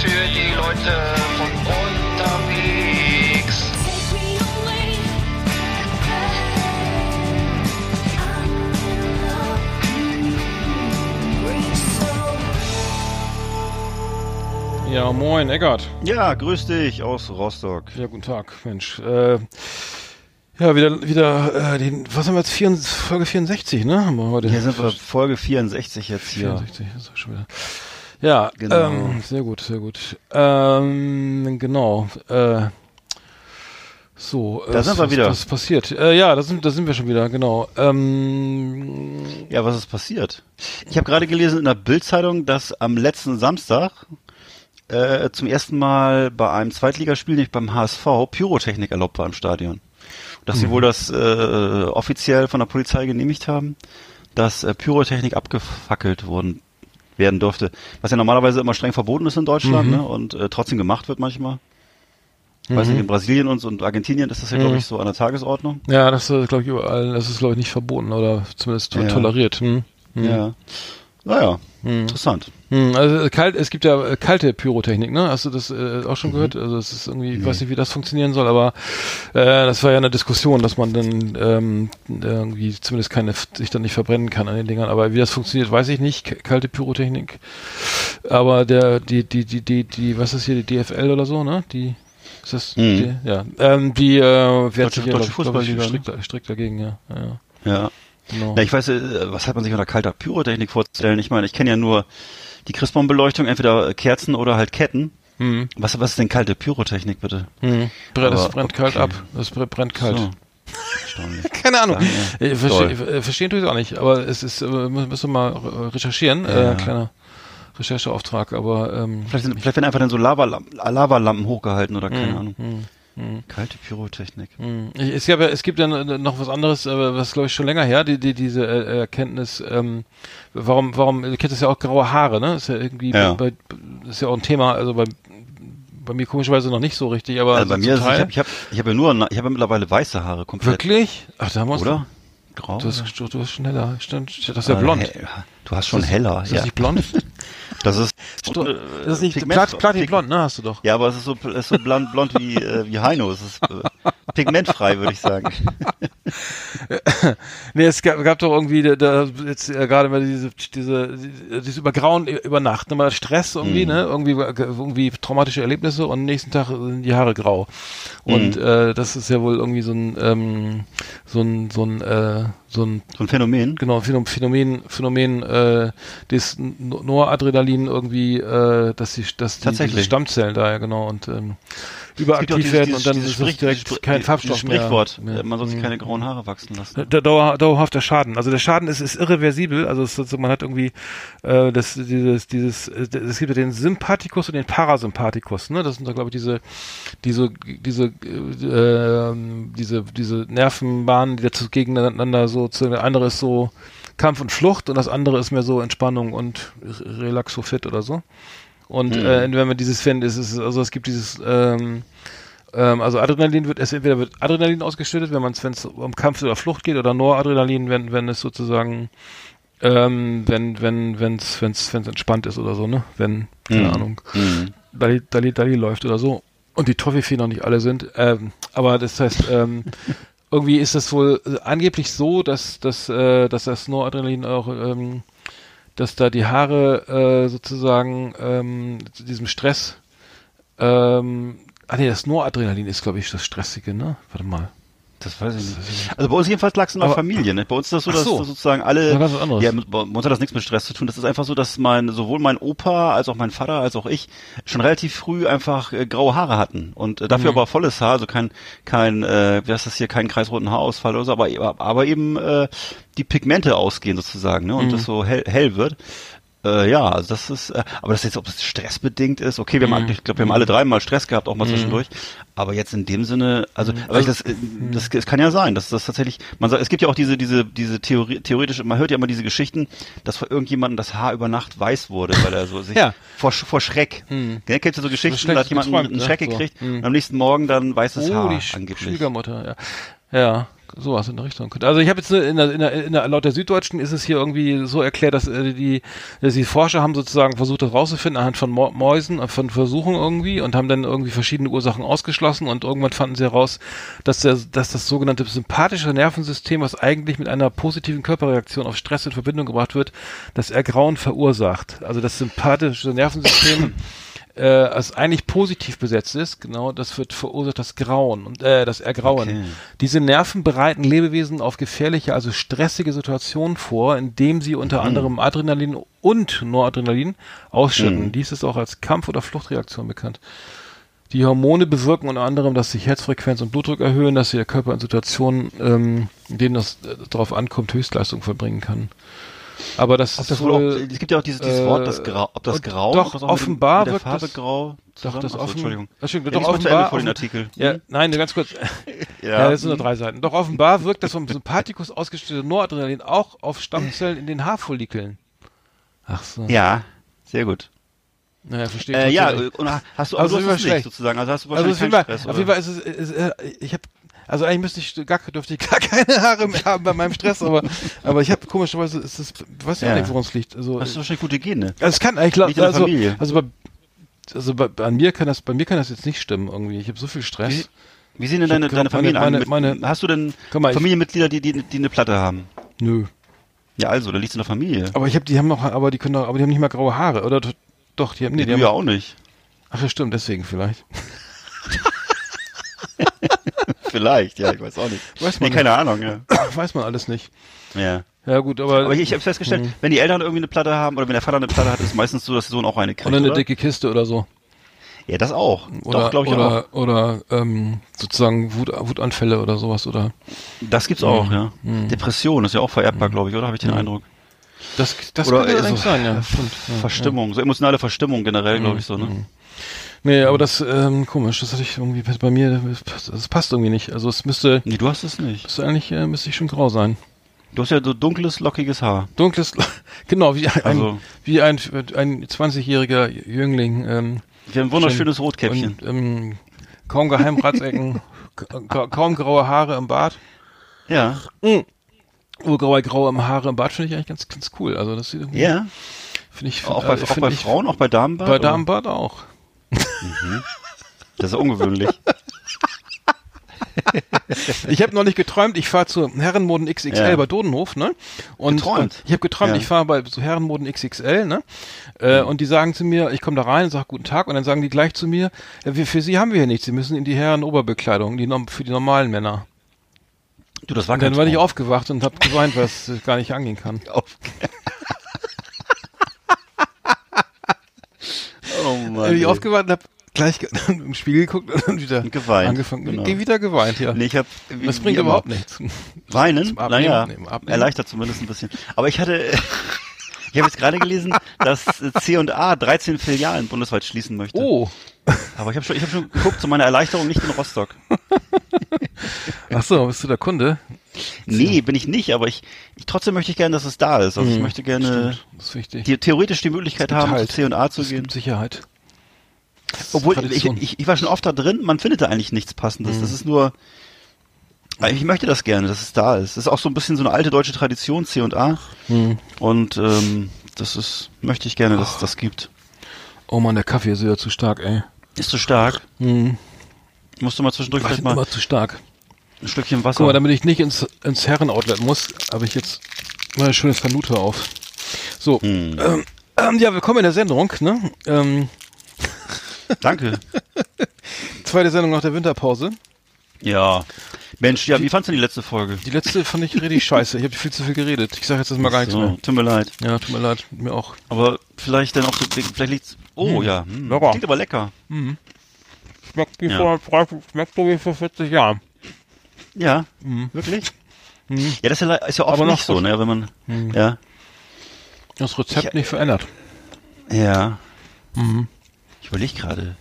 für die Leute von unterwegs. Ja, moin, Eckart. Ja, grüß dich aus Rostock. Ja, guten Tag, Mensch. Äh, ja, wieder, wieder, äh, den, was haben wir jetzt? 4, Folge 64, ne? Haben wir heute. Hier sind wir Folge 64 jetzt hier. 64, ist auch schon wieder. Ja, Genau. ähm, sehr gut, sehr gut. Ähm, genau. Äh, so, äh, Da sind wir was, wieder. Was ist passiert? Äh, ja, da sind, da sind wir schon wieder, genau. Ähm, Ja, was ist passiert? Ich habe gerade gelesen in der Bildzeitung, dass am letzten Samstag äh, zum ersten Mal bei einem Zweitligaspiel, nicht beim HSV, Pyrotechnik erlaubt war im Stadion. Dass sie wohl das äh, offiziell von der Polizei genehmigt haben, dass äh, Pyrotechnik abgefackelt worden werden durfte. Was ja normalerweise immer streng verboten ist in Deutschland ne? und äh, trotzdem gemacht wird manchmal. Ich weiß nicht, in Brasilien und, und Argentinien ist das ja, glaube ich, so an der Tagesordnung. ja, das ist, glaube ich, überall, das ist, glaube ich, nicht verboten oder zumindest Ja. toleriert. Hm? Hm. Ja. Naja, interessant. Hm, also äh, kalt, es gibt ja äh, kalte Pyrotechnik, ne? Hast du das äh, auch Mhm. schon gehört? Also es ist irgendwie, ich weiß nicht, wie das funktionieren soll, aber äh, das war ja eine Diskussion, dass man dann ähm, irgendwie zumindest keine sich dann nicht verbrennen kann an den Dingern. Aber wie das funktioniert, weiß ich nicht. Kalte Pyrotechnik. Aber der, die, die, die, die, die, was ist hier, die DFL oder so, ne? Die ist das Mhm. die, ja. Ähm, die äh, wehrt Deutsche- sich ja, Deutsche glaub ich, glaub ich, Fußballliga, strikt, strikt dagegen, ja. ja, ja. Ja. Genau. Ja, ich weiß, äh, was hat man sich unter kalter Pyrotechnik vorzustellen? Ich meine, ich kenne ja nur die Christbaum-Beleuchtung, entweder Kerzen oder halt Ketten. Hm. Was, was ist denn kalte Pyrotechnik, bitte? Hm. Brennt, das Aber brennt okay. kalt ab. Das brennt kalt. So. Keine Ahnung. Ja, Ich verstehe, äh, verstehen tue ich auch nicht, aber es ist, äh, mü- müssen wir mal äh, recherchieren. Ja. Äh, kleiner Rechercheauftrag, aber ähm, Vielleicht, sind, vielleicht werden einfach dann so Lavalampen, Lavalampen hochgehalten oder keine Mhm. Ahnung. Kalte Pyrotechnik. mh. Ich- es, gab es gibt ja noch was anderes, äh, was glaube ich schon länger her, die, die, diese äh, Erkenntnis, ähm, warum, warum, ihr kennt das ja auch graue Haare, ne? Ist ja irgendwie, Ja. Bei, das ist ja auch ein Thema, also bei, bei mir komischerweise noch nicht so richtig, aber Also bei mir ist zum es, ich Teil. habe ich hab, ich hab ja nur, ich habe ja mittlerweile weiße Haare komplett. Wirklich? Ach, da uns Oder? Grau? Du hast, du, du hast stimmt, das ist ja Äh, blond. Du hast schon Ist das- heller, Ist das ja. nicht blond? Das ist, Sto- äh, das ist nicht Pigment- Plat, Platinblond, ne? Hast du doch. Ja, aber es ist so, es ist so blond, blond wie, äh, wie Heino. Es ist äh, pigmentfrei, würde ich sagen. Nee, es gab, gab doch irgendwie da, da jetzt äh, gerade mal diese diese dieses Übergrauen über Nacht, ne, mal Stress irgendwie, Mhm. ne, irgendwie irgendwie traumatische Erlebnisse und am nächsten Tag sind die Haare grau. Und Mhm. äh, das ist ja wohl irgendwie so ein ähm, so ein so ein äh, so ein So ein Phänomen. genau Phänomen Phänomen äh, das No- Noradrenalin irgendwie äh, dass die dass die Stammzellen da ja genau und ähm, überaktiv dieses- werden dieses- und dann dieses ist es Sprich- direkt dieses- kein dieses Farbstoff mehr. Sprichwort, mehr. äh, man soll sich Mhm. keine grauen Haare wachsen lassen. Der Dauer, dauerhafter Schaden. Also der Schaden ist, ist irreversibel. Also es, ist man hat irgendwie äh, das, dieses, dieses, äh, es gibt ja den Sympathikus und den Parasympathikus. Ne, das sind da glaube ich diese, diese, diese, äh, diese, diese Nervenbahnen, die dazu gegeneinander so. Zu, der andere ist so Kampf und Flucht und das andere ist mehr so Entspannung und Re- Relaxofit oder so. Und Mhm. äh, wenn man dieses findet, ist es also es gibt dieses ähm, ähm, also Adrenalin wird es entweder wird Adrenalin ausgeschüttet, wenn man es wenn es um Kampf oder Flucht geht, oder Noradrenalin, wenn wenn es sozusagen ähm, wenn wenn wenn es wenn es wenn es entspannt ist oder so, ne? Wenn keine Mhm. Ahnung Mhm. Dali, Dali, Dali läuft oder so und die Toffifee noch nicht alle sind. Ähm, aber das heißt, ähm, irgendwie ist das wohl äh, angeblich so, dass, dass, äh, dass das Noradrenalin auch, ähm, dass da die Haare äh, sozusagen ähm, zu diesem Stress, ähm, ah nee, das Noradrenalin ist, glaube ich, das Stressige, ne? Warte mal. Das weiß ich nicht. Also bei uns jedenfalls lag es in der Familie. Ne? Bei uns ist das so, dass so. dass sozusagen alle. Anderes. Ja, bei uns hat das nichts mit Stress zu tun. Das ist einfach so, dass mein sowohl mein Opa als auch mein Vater als auch ich schon relativ früh einfach äh, graue Haare hatten und äh, dafür Mhm. aber volles Haar, also kein kein äh, wie heißt das hier, kein kreisroten Haarausfall oder so, aber aber eben äh, die Pigmente ausgehen sozusagen, ne? Und Mhm. das so hell, hell wird. Äh, ja, also das ist, äh, aber das jetzt, ob das stressbedingt ist, okay, wir haben, Mhm. ich glaube, wir haben alle dreimal Stress gehabt, auch mal Mhm. zwischendurch, aber jetzt in dem Sinne, also, aber Also- das, äh, das, das kann ja sein, dass das tatsächlich, man sagt, es gibt ja auch diese, diese, diese Theorie, theoretische, man hört ja immer diese Geschichten, dass vor irgendjemandem das Haar über Nacht weiß wurde, weil er so sich Ja. vor, vor Schreck. Mhm. Gell, kennst du so Geschichten, da hat jemand geträumt, einen ne? Schreck So. gekriegt Mhm. und am nächsten Morgen dann weißes Oh, Haar die Sch angeblich. Schwiegermutter, ja. Ja, sowas in der Richtung. Also ich habe jetzt in der, in der, in der, laut der Süddeutschen ist es hier irgendwie so erklärt, dass äh, die, dass die Forscher haben sozusagen versucht, das rauszufinden anhand von Mäusen, äh, von Versuchen irgendwie und haben dann irgendwie verschiedene Ursachen ausgeschlossen und irgendwann fanden sie heraus, dass der, dass das sogenannte sympathische Nervensystem, was eigentlich mit einer positiven Körperreaktion auf Stress in Verbindung gebracht wird, das Ergrauen verursacht. Also das sympathische Nervensystem äh, als eigentlich positiv besetzt ist, genau, das wird verursacht das Grauen und äh, das Ergrauen. Okay. Diese Nerven bereiten Lebewesen auf gefährliche, also stressige Situationen vor, indem sie unter anderem Adrenalin und Noradrenalin ausschütten. Mhm. Dies ist auch als Kampf- oder Fluchtreaktion bekannt. Die Hormone bewirken unter anderem, dass sich Herzfrequenz und Blutdruck erhöhen, dass der Körper in Situationen, ähm, in denen es äh, darauf ankommt, Höchstleistung vollbringen kann. Aber das Ob ist das wohl wohl, auch, es gibt ja auch dieses, dieses äh, Wort, das Grau, ob das Grau, doch, das offenbar mit, der wird Farbe das- Grau doch, das Achso, offen, Entschuldigung. Entschuldigung, Ja, doch offenbar, vor den Artikel. ja, nein, ganz kurz. Ja, das sind nur drei Seiten. Doch offenbar wirkt das vom Sympathikus ausgestellte Noradrenalin auch auf Stammzellen in den Haarfollikeln. Ach so. Ja, sehr gut. Naja, verstehe Äh, ich ja, und hast du, Also du hast es nicht sozusagen. Also hast du Also wahrscheinlich jeden, keinen Fall, Stress, auf jeden? Fall ist es, ist, äh, ich habe, also eigentlich müsste ich gar, dürfte ich gar keine Haare mehr haben bei meinem Stress, aber, aber ich habe komischerweise, ist weiß ich Ja. auch nicht, woran es liegt. Also, Hast du wahrscheinlich gute Gene. also es kann eigentlich, also, also bei, also bei, bei mir kann das, bei mir kann das jetzt nicht stimmen irgendwie. Ich habe so viel Stress. Wie, wie sehen denn deine, deine Familien meine- an? Mit, meine- hast du denn mal, Familienmitglieder, die, die, die eine Platte haben? Nö. Ja, also, da liegt es in der Familie. Aber ich habe, die haben noch, aber die können doch, aber die haben nicht mal graue Haare, oder? Doch, die haben, nee, die du haben, ja auch nicht. ach ja, stimmt, deswegen vielleicht. Vielleicht, ja, ich weiß auch nicht. Weiß Nee, man keine Ahnung, ja. Weiß man alles nicht. ja. Ja gut, aber, Aber ich, ich habe festgestellt, Mhm. wenn die Eltern irgendwie eine Platte haben oder wenn der Vater eine Platte hat, ist es meistens so, dass der Sohn auch eine kriegt. oder eine oder? dicke Kiste oder so. Ja, das auch. Oder, Doch, glaube ich oder, auch. oder ähm, sozusagen Wut, Wutanfälle oder sowas. Oder Das gibt's auch, Mhm. ja. Depression ist ja auch vererbbar, glaube ich, oder? Habe ich den Mhm. Eindruck. das, das oder könnte äh, so sein, ja. Stimmt, ja, Verstimmung, so emotionale Verstimmung generell, glaube ich, so, ne? Mhm. Nee, aber das, ähm, komisch, das hatte ich irgendwie bei mir, das passt irgendwie nicht. Also es müsste, Nee, du hast es nicht. müsste eigentlich, äh, müsste ich schon grau sein. Du hast ja so dunkles, lockiges Haar. Dunkles, genau, wie ein, Also- wie ein, ein 20-jähriger Jüngling, ähm, Wir haben ein wunderschönes Rotkäppchen. und, ähm, kaum Geheimratsecken, ka kaum graue Haare im Bart. ja. Oh, graue, graue Haare im Bart finde ich eigentlich ganz, ganz cool. Also das sieht irgendwie- Ja. finde ich, Auch bei, äh, auch find bei Frauen, auch bei Damenbart? Bei? Damenbart auch. Das ist ungewöhnlich. Ich habe neulich geträumt, ich fahre zu Herrenmoden XXL Ja. bei Dodenhof, ne? Und, Geträumt? ich habe geträumt, Ja. ich fahre bei so Herrenmoden XXL, ne? Äh, Und die sagen zu mir, ich komme da rein und sage guten Tag und dann sagen die gleich zu mir, wir, für Sie haben wir hier nichts, Sie müssen in die Herrenoberbekleidung, die für die normalen Männer. Du, das war Und dann war ich aufgewacht und habe geweint, was gar nicht angehen kann. oh Mann. bin ich aufgewacht und habe gleich im Spiegel geguckt und dann wieder geweint, angefangen. genau. Wieder geweint, ja. Nee, ich hab, das bringt überhaupt nichts. Weinen? Abnehmen, naja, Abnehmen. erleichtert zumindest ein bisschen. Aber ich hatte, ich habe jetzt gerade gelesen, dass C&A 13 Filialen bundesweit schließen möchte. Oh, Aber ich habe schon, ich habe schon geguckt, zu meiner Erleichterung nicht in Rostock. ach so, bist du der Kunde? Nee, bin ich nicht, aber ich, ich trotzdem möchte ich gerne, dass es da ist. Also ich Hm, möchte gerne die, theoretisch die Möglichkeit haben, halt. zu C&A zu Es gehen. gibt Sicherheit. Obwohl, ich, ich, ich war schon oft da drin, man findet da eigentlich nichts Passendes. Mhm. Das ist nur, ich möchte das gerne, dass es da ist. Das ist auch so ein bisschen so eine alte deutsche Tradition, C&A. Hm. Und ähm, das ist, möchte ich gerne, dass es das gibt. Oh man, der Kaffee ist wieder zu stark, ey. Ist so stark. Hm. Musst du mal zwischendurch vielleicht mal Immer zu stark. Ein Stückchen Wasser. Guck mal, damit ich nicht ins, ins Herrenoutlet muss, habe ich jetzt mal ein schönes Kanute auf. So, Hm. ähm, ähm, ja, willkommen in der Sendung, ne? Ähm, Danke. zweite Sendung nach der Winterpause. Ja. Mensch, ja, wie fandst du die letzte Folge? Die letzte fand ich richtig scheiße. Ich habe viel zu viel geredet. Ich sage jetzt erstmal gar nichts So, mehr. tut mir leid. Ja, tut mir leid, mir auch. Aber vielleicht dann auch so, vielleicht liegt's, oh Hm. ja, hm. Lecker. klingt aber lecker. Schmeckt wie Ja. vor 30, schmeckt so wie vor 40 Jahren. Ja, Mhm. wirklich? Mhm. Ja, das ist ja, ist ja oft Aber noch nicht so, ne, wenn man, Mhm. ja, Das Rezept Ich- nicht verändert. ja. Mhm. Ich überlege gerade.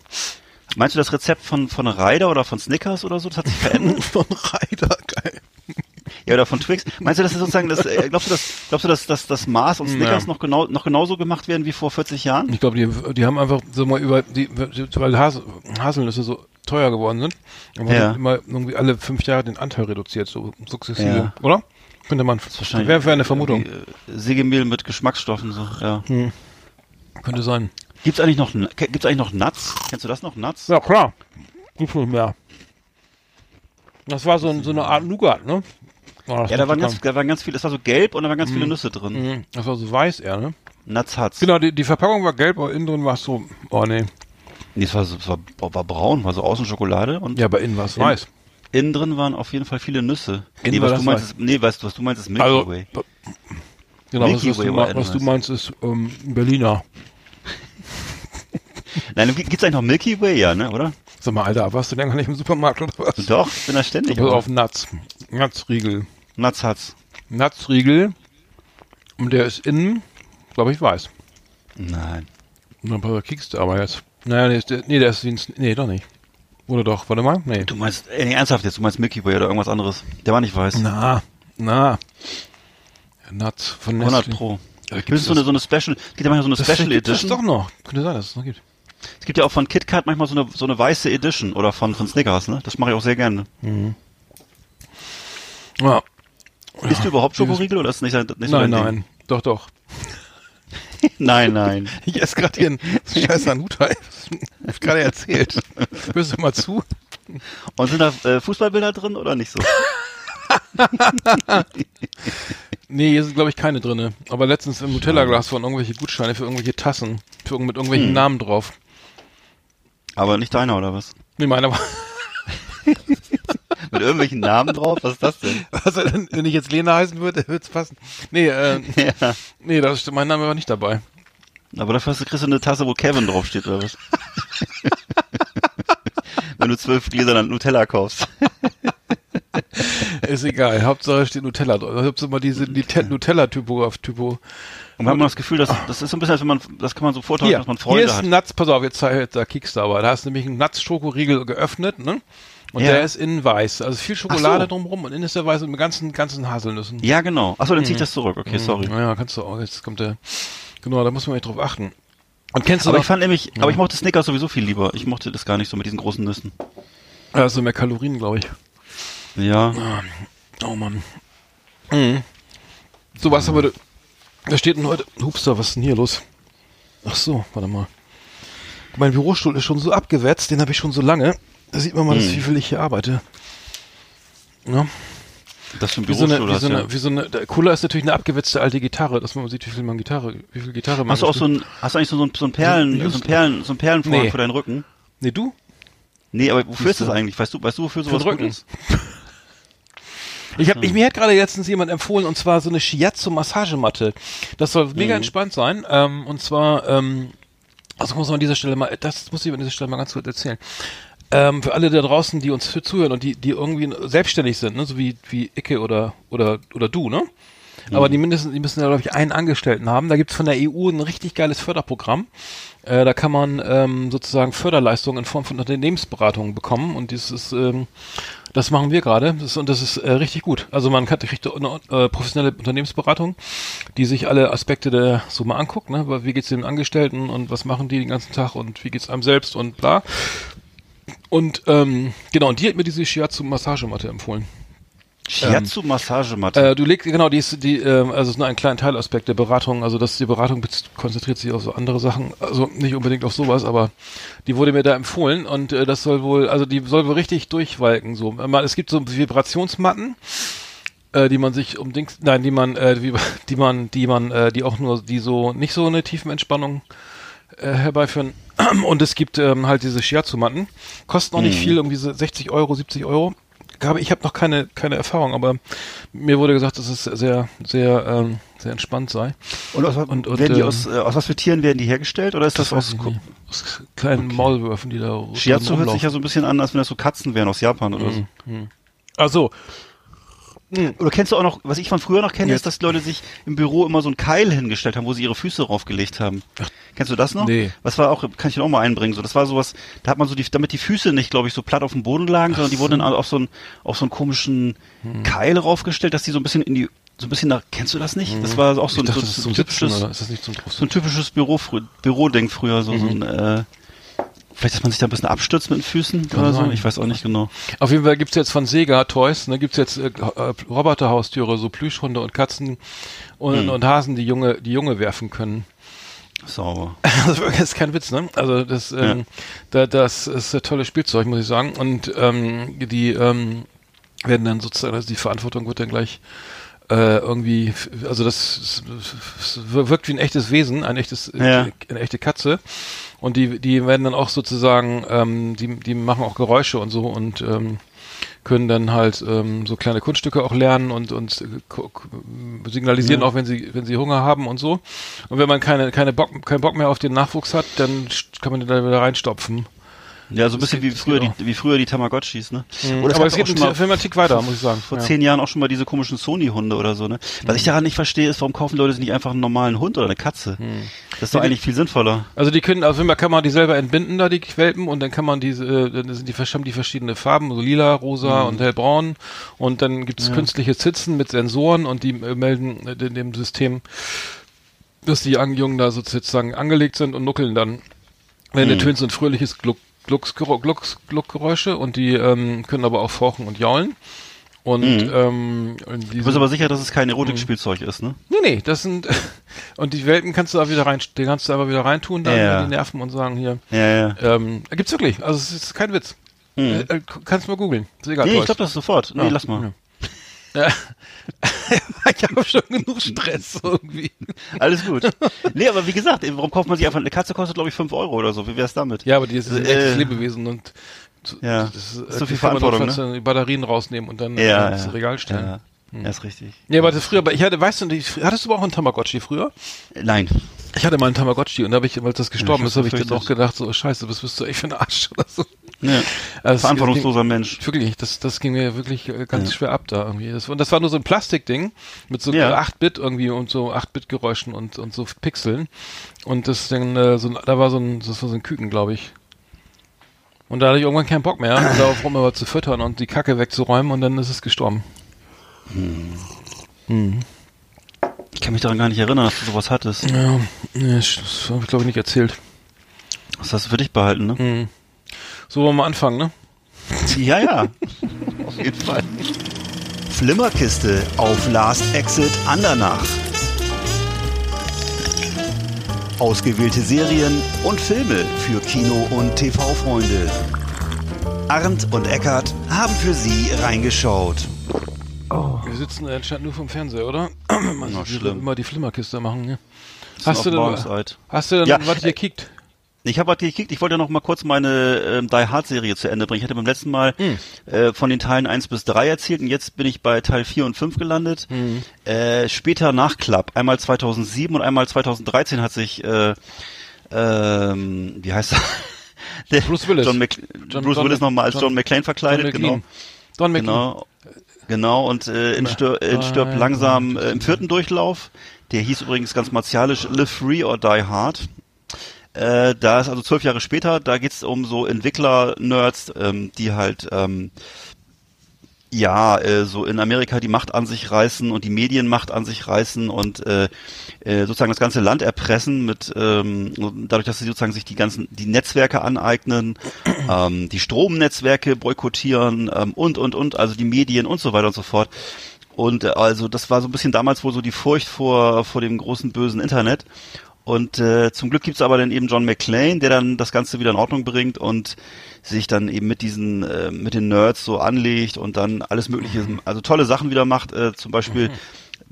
Meinst du das Rezept von, von Ryder oder von Snickers oder so? Das hat sich verändert? Von Reiter, geil. Ja, oder von Twix. Meinst du, dass das sozusagen das, äh, glaubst du, dass, glaubst du, dass, dass das Mars und Snickers Ja. noch genau, noch genauso gemacht werden wie vor 40 Jahren? Ich glaube, die, die haben einfach so mal über, die, weil Has, Haselnüsse so teuer geworden sind, aber Ja. immer irgendwie alle fünf Jahre den Anteil reduziert, so sukzessive, Ja. oder? Könnte man, wäre wäre eine Vermutung. Äh, Sägemehl mit Geschmacksstoffen, so, ja. Könnte sein. Gibt's eigentlich noch, gibt's eigentlich noch Nuts? Kennst du das noch, Nuts? Ja, klar. Gibt's nicht mehr. Das war so, ein, so eine Art Nougat, ne? Oh, Ja, da war waren ganz, da waren ganz viele, das war so gelb und da waren ganz viele Nüsse drin. Mhm, Das war so weiß eher, ne? Nuts Huts. Genau, die, die Verpackung war gelb, aber innen drin war es so, oh nee. Nee, es war, es war, war braun, war so außen Schokolade und Ja, aber innen war es weiß. innen drin waren auf jeden Fall viele Nüsse. Innen nee, was du meinst, weiß. ist, nee, weißt du, was du meinst, ist Milky Also, Way. Genau, was, Milky was, Way du, war ma- was du meinst, ist ähm, Berliner. Nein, gibt es eigentlich noch Milky Way, ja, ne, oder? Sag mal, Alter, warst du länger nicht im Supermarkt oder was? Doch, ich bin da ständig. Aber. auf Nuts. Nutsriegel. Nuts Huts. Nutsriegel. Und der ist innen, glaube ich, weiß. Nein. Und dann paar kiekst du aber jetzt. Naja, nee, nee, der ist wie ein, nee, doch nicht. Oder doch, warte mal, nee. Du meinst, äh, nee, ernsthaft jetzt, du meinst Milky Way oder irgendwas anderes. Der war nicht weiß. Na, na. Nuts von 100 Nestle. Pro. Ja, Das gibt's ist so eine, so eine Special, gibt ja manchmal so eine das Special gibt es Edition. doch noch. Könnte sein, dass es noch gibt. Es gibt ja auch von KitKat manchmal so eine, so eine weiße Edition oder von, von Snickers, ne? Das mache ich auch sehr gerne. Ja. Isst du überhaupt Schokoriegel oder ist das nicht, nicht so Nein, nein. Doch, doch. Nein, nein. Ich esse gerade hier einen scheiß Hanuta. Hab ich gerade erzählt. Hörst du mal zu? Und sind da äh, Fußballbilder drin oder nicht so? Nee, hier sind, glaube ich, keine drinne. Aber letztens im Nutella-Glas waren irgendwelche Gutscheine für irgendwelche Tassen. Für, mit irgendwelchen Hm. Namen drauf. Aber nicht deiner oder was? Nee, meiner war. Mit irgendwelchen Namen drauf? Was ist das denn? Also, wenn ich jetzt Lena heißen würde, würde es passen. Nee, äh, Ja. nee, das, stimmt, mein Name war nicht dabei. Aber dafür hast du, kriegst du eine Tasse, wo Kevin draufsteht, oder was? Wenn du zwölf Gläser Nutella kaufst. Ist egal. Hauptsache steht Nutella drauf. Hauptsache mal diese die Te- Nutella-Typo auf Typo. Und man hat das Gefühl, dass, das ist so ein bisschen, als wenn man, das kann man so vortragen, Hier, dass man hier Freude ist hat. ein Nuts, pass auf, jetzt zeigt da Kickstarter. Da hast du nämlich einen Nuts-Schokoriegel geöffnet, ne? Und Ja. der ist innen weiß. Also viel Schokolade so. drumrum und innen ist der weiß mit ganzen, ganzen Haselnüssen. Ja, genau. Achso, dann zieh ich das zurück. Okay, sorry. Ja, kannst du auch. Jetzt kommt der. Genau, da muss man echt drauf achten. Und kennst du Aber noch, ich fand nämlich, aber ich mochte Snickers sowieso viel lieber. Ich mochte das gar nicht so mit diesen großen Nüssen. also mehr Kalorien, glaube ich. Ja. Oh Mann. Mhm. So was aber, da steht denn heute, Hupster, was ist denn hier los? Ach so, warte mal. Mein Bürostuhl ist schon so abgewetzt, den habe ich schon so lange. Da sieht man mal, dass, wie viel ich hier arbeite. Ja, Das für ein wie so eine, wie so eine, ja. wie so eine, Cooler ist natürlich eine abgewetzte alte Gitarre, dass man sieht, wie viel man Gitarre, wie viel Gitarre man Hast du auch so ein, hast du eigentlich so ein, so ein Perlen, So so ein Perlen, so ein Perlenvorhang Nee. für deinen Rücken? Nee, du? Nee, aber wofür ist das eigentlich? Weißt du, weißt du, wofür Für sowas gut Rücken. ist? Ich hab, ich, mir hat gerade letztens jemand empfohlen, und zwar so eine Shiatsu-Massagematte. Das soll mega entspannt sein. Ähm, und zwar, ähm, also muss man an dieser Stelle mal, das muss ich an dieser Stelle mal ganz kurz erzählen. Ähm, für alle da draußen, die uns zuhören und die, die irgendwie selbstständig sind, ne, so wie, wie Icke oder, oder, oder du, ne? Aber die mindestens, die müssen ja, glaube ich, einen Angestellten haben. Da gibt's von der EU ein richtig geiles Förderprogramm. Äh, da kann man ähm, sozusagen Förderleistungen in Form von Unternehmensberatung bekommen und dieses ist, ähm, das machen wir gerade das, und das ist äh, richtig gut. Also man kann kriegt eine äh, professionelle Unternehmensberatung, die sich alle Aspekte der so mal anguckt, ne? Wie geht's den Angestellten und was machen die den ganzen Tag und wie geht's einem selbst und bla. Und ähm, genau, und die hat mir diese Shiatsu Massagematte empfohlen. Shiatsu Massagematte. Äh, du legst, genau, die ist, die, ähm, also es ist nur ein kleiner Teilaspekt der Beratung. Also das, die Beratung konzentriert sich auf so andere Sachen. Also nicht unbedingt auf sowas, aber die wurde mir da empfohlen und äh, das soll wohl, also die soll wohl richtig durchwalken. So, Mal- es gibt so Vibrationsmatten, äh, die man sich um Dings, nein, die man, äh, wie, die man, die man, äh, die auch nur, die so nicht so eine tiefen Entspannung äh, herbeiführen. Und es gibt ähm, halt diese Shiatsu-Matten. Kosten auch nicht viel, irgendwie so 60 Euro, 70 Euro. Ich habe noch keine, keine Erfahrung, aber mir wurde gesagt, dass es sehr, sehr, ähm, sehr entspannt sei. und aus, und- und, werden die ähm, aus, äh, aus was für Tieren werden die hergestellt oder ist das, weiß aus. Aus kleinen Maulwürfen, die da Shiatsu hört sich ja so ein bisschen an, als wenn das so Katzen wären aus Japan oder Mhm. so. Also, Oder kennst du auch noch, was ich von früher noch kenne, Jetzt. ist, dass die Leute sich im Büro immer so einen Keil hingestellt haben, wo sie ihre Füße draufgelegt haben. Kennst du das noch? Nee. Was war auch, kann ich dir auch mal einbringen, so, das war sowas, da hat man so die, damit die Füße nicht, glaube ich, so platt auf dem Boden lagen, sondern die wurden dann auf so einen, auf so einen komischen Hm. Keil raufgestellt, dass die so ein bisschen in die, so ein bisschen nach, kennst du das nicht? Das war auch so Hm. ein, so, so ein typisches, so ein typisches Büro, Büroding früher, so, so ein, äh, vielleicht, dass man sich da ein bisschen abstürzt mit den Füßen oder so, ich weiß auch nicht genau. Auf jeden Fall gibt's jetzt von Sega Toys, ne, gibt's jetzt äh, Roboterhaustüre, so Plüschhunde und Katzen und, Hm. und Hasen, die Junge, die Junge werfen können. Sauber. Das ist kein Witz, ne? Also das, ähm, da, das ist ein tolles Spielzeug, muss ich sagen. Und ähm, die ähm, werden dann sozusagen, also die Verantwortung wird dann gleich äh, irgendwie, also das, das wirkt wie ein echtes Wesen, ein echtes, Ja. eine echte Katze. Und die, die werden dann auch sozusagen, ähm, die, die machen auch Geräusche und so und ähm, können dann halt ähm, so kleine Kunststücke auch lernen und und äh, signalisieren Ja. auch, wenn sie wenn sie Hunger haben und so. Und wenn man keine keine Bock keinen Bock mehr auf den Nachwuchs hat, dann kann man den da wieder reinstopfen. Ja, so ein bisschen wie früher, die, wie früher die Tamagotchis, ne? Mhm. Oder Aber es geht schon mal Film Tick weiter, muss ich sagen. vor Ja. zehn Jahren auch schon mal diese komischen Sony-Hunde oder so, ne? Was Mhm. ich daran nicht verstehe, ist, warum kaufen Leute sich nicht einfach einen normalen Hund oder eine Katze? Mhm. Das ist doch eigentlich viel sinnvoller. Also die können, also immer kann man die selber entbinden, da die Welpen, und dann kann man diese, äh, dann sind die haben die verschiedene Farben, so lila, rosa und hellbraun, und dann gibt es künstliche Zitzen mit Sensoren und die äh, melden äh, in dem System, dass die Jungen da sozusagen angelegt sind und nuckeln dann. Wenn Mhm. ertönt so ein fröhliches Gluck, Glucksgero- Glucks, Gluckgeräusche und die ähm, können aber auch fauchen und jaulen. Und, Mhm. ähm, und Du bist aber sicher, dass es kein Mhm. Erotikspielzeug ist, ne? Nee, nee, das sind und die Welpen kannst du da wieder rein, die kannst du aber wieder reintun, dann Ja. die Nerven und sagen hier. Ja, ja. Ähm, gibt's wirklich, also es ist kein Witz. Mhm. Äh, äh, kannst mal googeln. Ist egal. Nee, ich glaube das sofort. Nee, Ja. lass mal. Ja. ich habe schon genug Stress irgendwie. Alles gut. nee, aber wie gesagt, warum kauft man sich einfach, eine Katze kostet glaube ich 5 Euro oder so. Wie wär's damit? Ja, aber die ist ein Äh, echtes Lebewesen und so- Ja. das ist, Ist äh, so viel man Verantwortung, dann die Batterien rausnehmen und dann Ja, ins. Regal stellen. Ja, ja ist richtig. Ja, das früher, aber ich hatte, weißt du, die, hattest du aber auch einen Tamagotchi früher? Nein. Ich hatte mal einen Tamagotchi und da habe ich, weil das gestorben ich ist, habe ich dann auch gedacht, so scheiße, was bist du echt für ein Arsch oder so. Ja. Also Verantwortungsloser Mensch. Wirklich, das, das ging mir wirklich äh, ganz schwer ab da irgendwie. Das, und das war nur so ein Plastikding mit so Ja. äh, 8-Bit irgendwie und so 8-Bit-Geräuschen und, und so Pixeln. Und das dann, äh, so, ein- da war so ein, das war so ein Küken, glaube ich. Und da hatte ich irgendwann keinen Bock mehr, darauf rum aber zu füttern und die Kacke wegzuräumen und dann ist es gestorben. Ich kann mich daran gar nicht erinnern, dass du sowas hattest. Ja, das habe ich glaube ich nicht erzählt. Das hast du für dich behalten, ne? Hm. So wollen wir anfangen, ne? Ja, ja. Auf jeden Fall. Flimmerkiste auf Last Exit Andernach. Ausgewählte Serien und Filme für Kino- und TV-Freunde. Arndt und Eckart haben für Sie reingeschaut. Wir sitzen anscheinend nur vom Fernseher, oder? Man Na, sieht. Immer die Flimmerkiste machen, ne? Hast du denn, hast du denn Ja, was gekickt? Ich habe was gekickt, ich wollte ja noch mal kurz meine ähm, Die Hard Serie zu Ende bringen. Ich hatte beim letzten Mal äh, von den Teilen 1 bis 3 erzählt und jetzt bin ich bei Teil 4 und 5 gelandet. Äh, später Nachklapp, einmal 2007 und einmal 2013 hat sich äh, ähm, wie heißt er? Der Bruce Willis. John Mc John- Bruce John Willis nochmal als John- John, McClane verkleidet, Don genau. Don McLean. Genau. Genau, und äh, in, Stör, in Stirb Bye, langsam äh, im vierten Durchlauf, der hieß übrigens ganz martialisch Live Free or Die Hard. Äh, da ist also zwölf Jahre später, da geht's um so Entwickler-Nerds, ähm, die halt ähm, ja, äh, so in Amerika die Macht an sich reißen und die Medienmacht an sich reißen und äh, äh, sozusagen das ganze Land erpressen mit ähm, dadurch, dass sie sozusagen sich die ganzen die Netzwerke aneignen, ähm, die Stromnetzwerke boykottieren ähm, und und und also die Medien und so weiter und so fort. Und äh, also das war so ein bisschen damals wohl so die Furcht vor vor dem großen bösen Internet. Und äh, zum Glück gibt's aber dann eben John McClane, der dann das Ganze wieder in Ordnung bringt und sich dann eben mit diesen, äh, mit den Nerds so anlegt und dann alles mögliche, also tolle Sachen wieder macht. Äh, zum Beispiel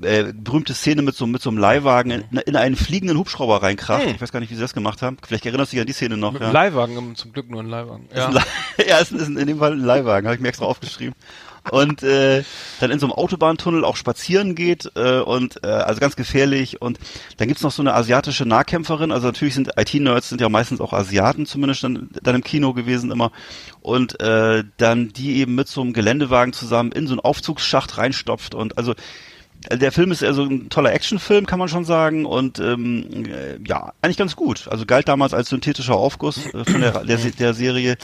äh, berühmte Szene mit so, mit so einem Leihwagen in, in einen fliegenden Hubschrauber reinkracht. Hm. Ich weiß gar nicht, wie sie das gemacht haben. Vielleicht erinnerst du dich an die Szene noch. Mit ja. Leihwagen, zum Glück nur ein Leihwagen. Ja. ja, es ist in dem Fall ein Leihwagen, habe ich mir extra aufgeschrieben. Und äh, dann in so einem Autobahntunnel auch spazieren geht äh, und äh, also ganz gefährlich. Und dann gibt's noch so eine asiatische Nahkämpferin. Also natürlich sind IT-Nerds sind ja meistens auch Asiaten zumindest dann, dann im Kino gewesen immer. Und äh, dann die eben mit so einem Geländewagen zusammen in so einen Aufzugsschacht reinstopft. Und also der Film ist also ein toller Actionfilm, kann man schon sagen. Und ähm, äh, ja, eigentlich ganz gut. Also galt damals als synthetischer Aufguss äh, von der, der, der Serie.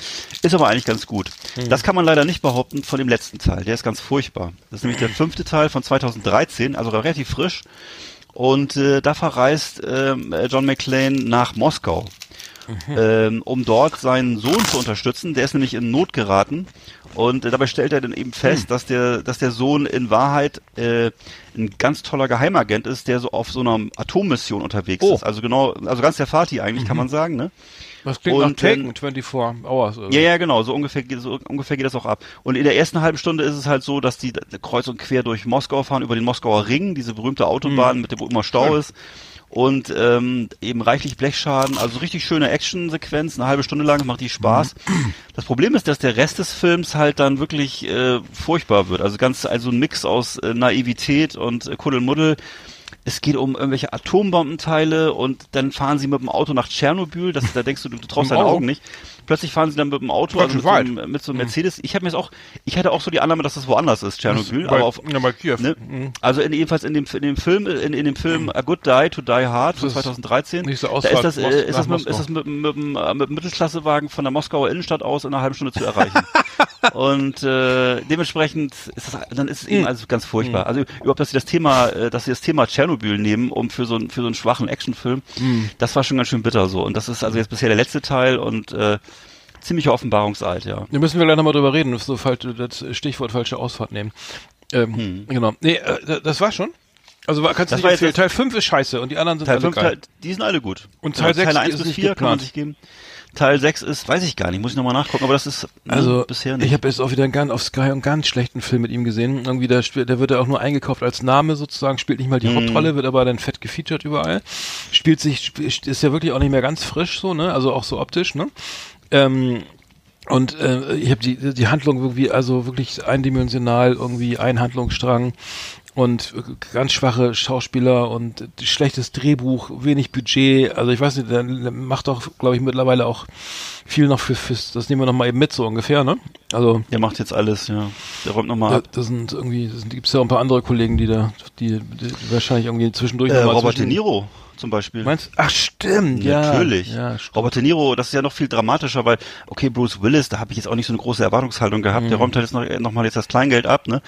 Ist aber eigentlich ganz gut. Das kann man leider nicht behaupten von dem letzten Teil. Der ist ganz furchtbar. Das ist nämlich der fünfte Teil von 2013, also relativ frisch. Und äh, da verreist ähm, John McClane nach Moskau, ähm, um dort seinen Sohn zu unterstützen. Der ist nämlich in Not geraten. Und äh, dabei stellt er dann eben fest, dass der, dass der Sohn in Wahrheit äh, ein ganz toller Geheimagent ist, der so auf so einer Atommission unterwegs Oh. ist. Also genau, also ganz der Vati eigentlich, kann man sagen, ne? Das klingt Und, nach Taken, 24 Hours. Also. Ja, ja, genau, so ungefähr, geht- so ungefähr geht das auch ab. Und in der ersten halben Stunde ist es halt so, dass die kreuz und quer durch Moskau fahren, über den Moskauer Ring, diese berühmte Autobahn, mit dem wo immer Stau ist. Und ähm, eben reichlich Blechschaden, also richtig schöne Actionsequenz, eine halbe Stunde lang, macht die Spaß. Das Problem ist, dass der Rest des Films halt dann wirklich äh, furchtbar wird. Also ganz, also ein Mix aus äh, Naivität und äh, Kuddelmuddel. Es geht um irgendwelche Atombombenteile und dann fahren sie mit dem Auto nach Tschernobyl. Das, da denkst du, du, traust deinen Auto? Augen nicht. Plötzlich fahren sie dann mit dem Auto, also mit so, einem, mit so einem Mercedes. Ich habe mir jetzt auch, ich hatte auch so die Annahme, dass das woanders ist, Tschernobyl. aber auf, ja, bei Kiew. ne? Mhm. Also in, jedenfalls in dem, in dem Film, in, in dem Film A Good Die to Die Hard von Das ist 2013. nächste da Ausfahrt ist das, äh, ist das, mit, ist das mit, mit, mit, äh, mit dem Mittelklassewagen von der Moskauer Innenstadt aus in einer halben Stunde zu erreichen. Und äh, dementsprechend ist das, dann ist es eben also ganz furchtbar. Also überhaupt, dass sie das Thema, äh, dass sie das Thema Tschernobyl nehmen, um für so, einen- für so einen schwachen Actionfilm, das war schon ganz schön bitter so. Und das ist also jetzt bisher der letzte Teil und äh, ziemlicher Offenbarungseid, ja. Da müssen wir gleich nochmal drüber reden, so das Stichwort falsche Ausfahrt nehmen. Ähm, Genau. Nee, äh, das war schon. Also kannst du Das nicht das- Teil 5 ist scheiße und die anderen sind Teil alle 5, geil. Teil, die sind alle gut. Und Teil Ja, sechs Teil 1 ist bis nicht 4 kann man sich geben. Teil 6 ist, weiß ich gar nicht, muss ich nochmal nachgucken, aber das ist ne, Also bisher nicht. ich habe jetzt auch wieder einen ganz, auf Sky einen ganz schlechten Film mit ihm gesehen. Irgendwie da der wird ja auch nur eingekauft als Name sozusagen, spielt nicht mal die Mhm. Hauptrolle, wird aber dann fett gefeatured überall. Spielt sich, ist ja wirklich auch nicht mehr ganz frisch so, ne? Also auch so optisch, ne? Ähm, und äh, ich habe die die Handlung irgendwie also wirklich eindimensional irgendwie ein Handlungsstrang und ganz schwache Schauspieler und schlechtes Drehbuch, wenig Budget. Also ich weiß nicht, der macht doch, glaube ich, mittlerweile auch viel noch für fürs. Das nehmen wir noch mal eben mit so ungefähr, ne? Also Der macht jetzt alles, ja. Der räumt nochmal da, ab. das sind irgendwie, das gibt ja auch ein paar andere Kollegen, die da, die, die wahrscheinlich irgendwie zwischendurch Äh, noch mal Robert De zwischen- Niro zum Beispiel. Meinst? Ach stimmt, ja. Natürlich. Ja, stimmt. Robert De Niro, das ist ja noch viel dramatischer, weil, okay, Bruce Willis, da habe ich jetzt auch nicht so eine große Erwartungshaltung gehabt. Mhm. Der räumt halt jetzt noch, noch mal jetzt das Kleingeld ab, ne?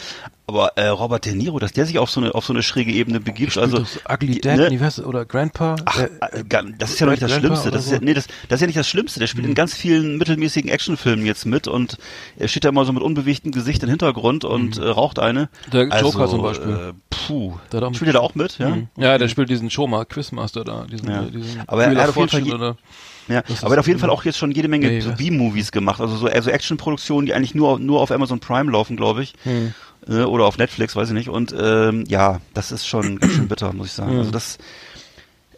Aber äh, Robert De Niro, dass der sich auf so eine auf so eine schräge Ebene begibt, also das Ugly Dad, ne? was, oder Grandpa? Ach, Äh, äh, das ist ja noch nicht das Grandpa Schlimmste. Das ist ja, nee, das, das ist ja nicht das Schlimmste. Der spielt in ganz vielen mittelmäßigen Actionfilmen jetzt mit und er steht da immer so mit unbewegtem Gesicht im Hintergrund und äh, raucht eine. Der Joker zum Beispiel. Äh, puh. Der auch mit- Spielt er da auch mit? Ja. Mhm. Ja, der spielt diesen Showma, Quizmaster da, diesen, Ja. äh, diesen Aber er Wheel hat auf jeden Fall oder Ja, Das aber er hat auf jeden Fall auch jetzt schon jede Menge Nee, so? B-Movies gemacht, also so also Action-Produktionen, die eigentlich nur nur auf Amazon Prime laufen, glaube ich, Hm. Äh, oder auf Netflix, weiß ich nicht. Und ähm, ja, das ist schon ganz schön bitter, muss ich sagen. Hm. Also das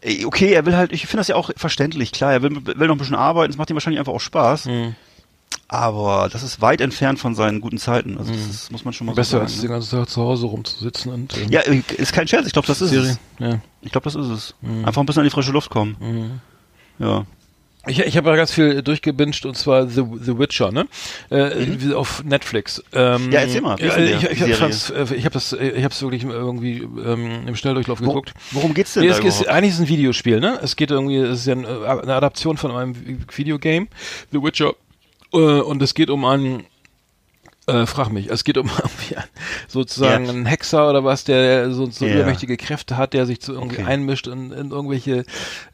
äh, Okay, er will halt, ich finde das ja auch verständlich, klar, er will, will noch ein bisschen arbeiten, es macht ihm wahrscheinlich einfach auch Spaß, Hm. aber das ist weit entfernt von seinen guten Zeiten, also das ist, muss man schon mal besser so als sagen. den ganzen Tag zu Hause rumzusitzen und ähm, ne? Ja, äh, ist kein Scherz, ich glaube, das ist Serie. es. Ja. Ich glaube, das ist es. Mhm. Einfach ein bisschen an die frische Luft kommen. Ja. Ich, ich habe ja ganz viel durchgebinged und zwar The, The Witcher, ne? Äh, wie auf Netflix. Ähm, Mhm. Ja, erzähl mal, ich ich, die ich habe hab das, äh, ich habe es wirklich irgendwie ähm, im Schnelldurchlauf Wo, geguckt. worum geht's denn Nee, da es ist, eigentlich ist es ein Videospiel, ne? Es geht irgendwie, es ist ja äh, eine Adaption von einem Videogame, The Witcher. Äh, und es geht um einen, äh, frag mich, es geht um sozusagen Ja. einen Hexer oder was, der so, so Ja. übermächtige Kräfte hat, der sich so irgendwie Okay. einmischt in, in irgendwelche,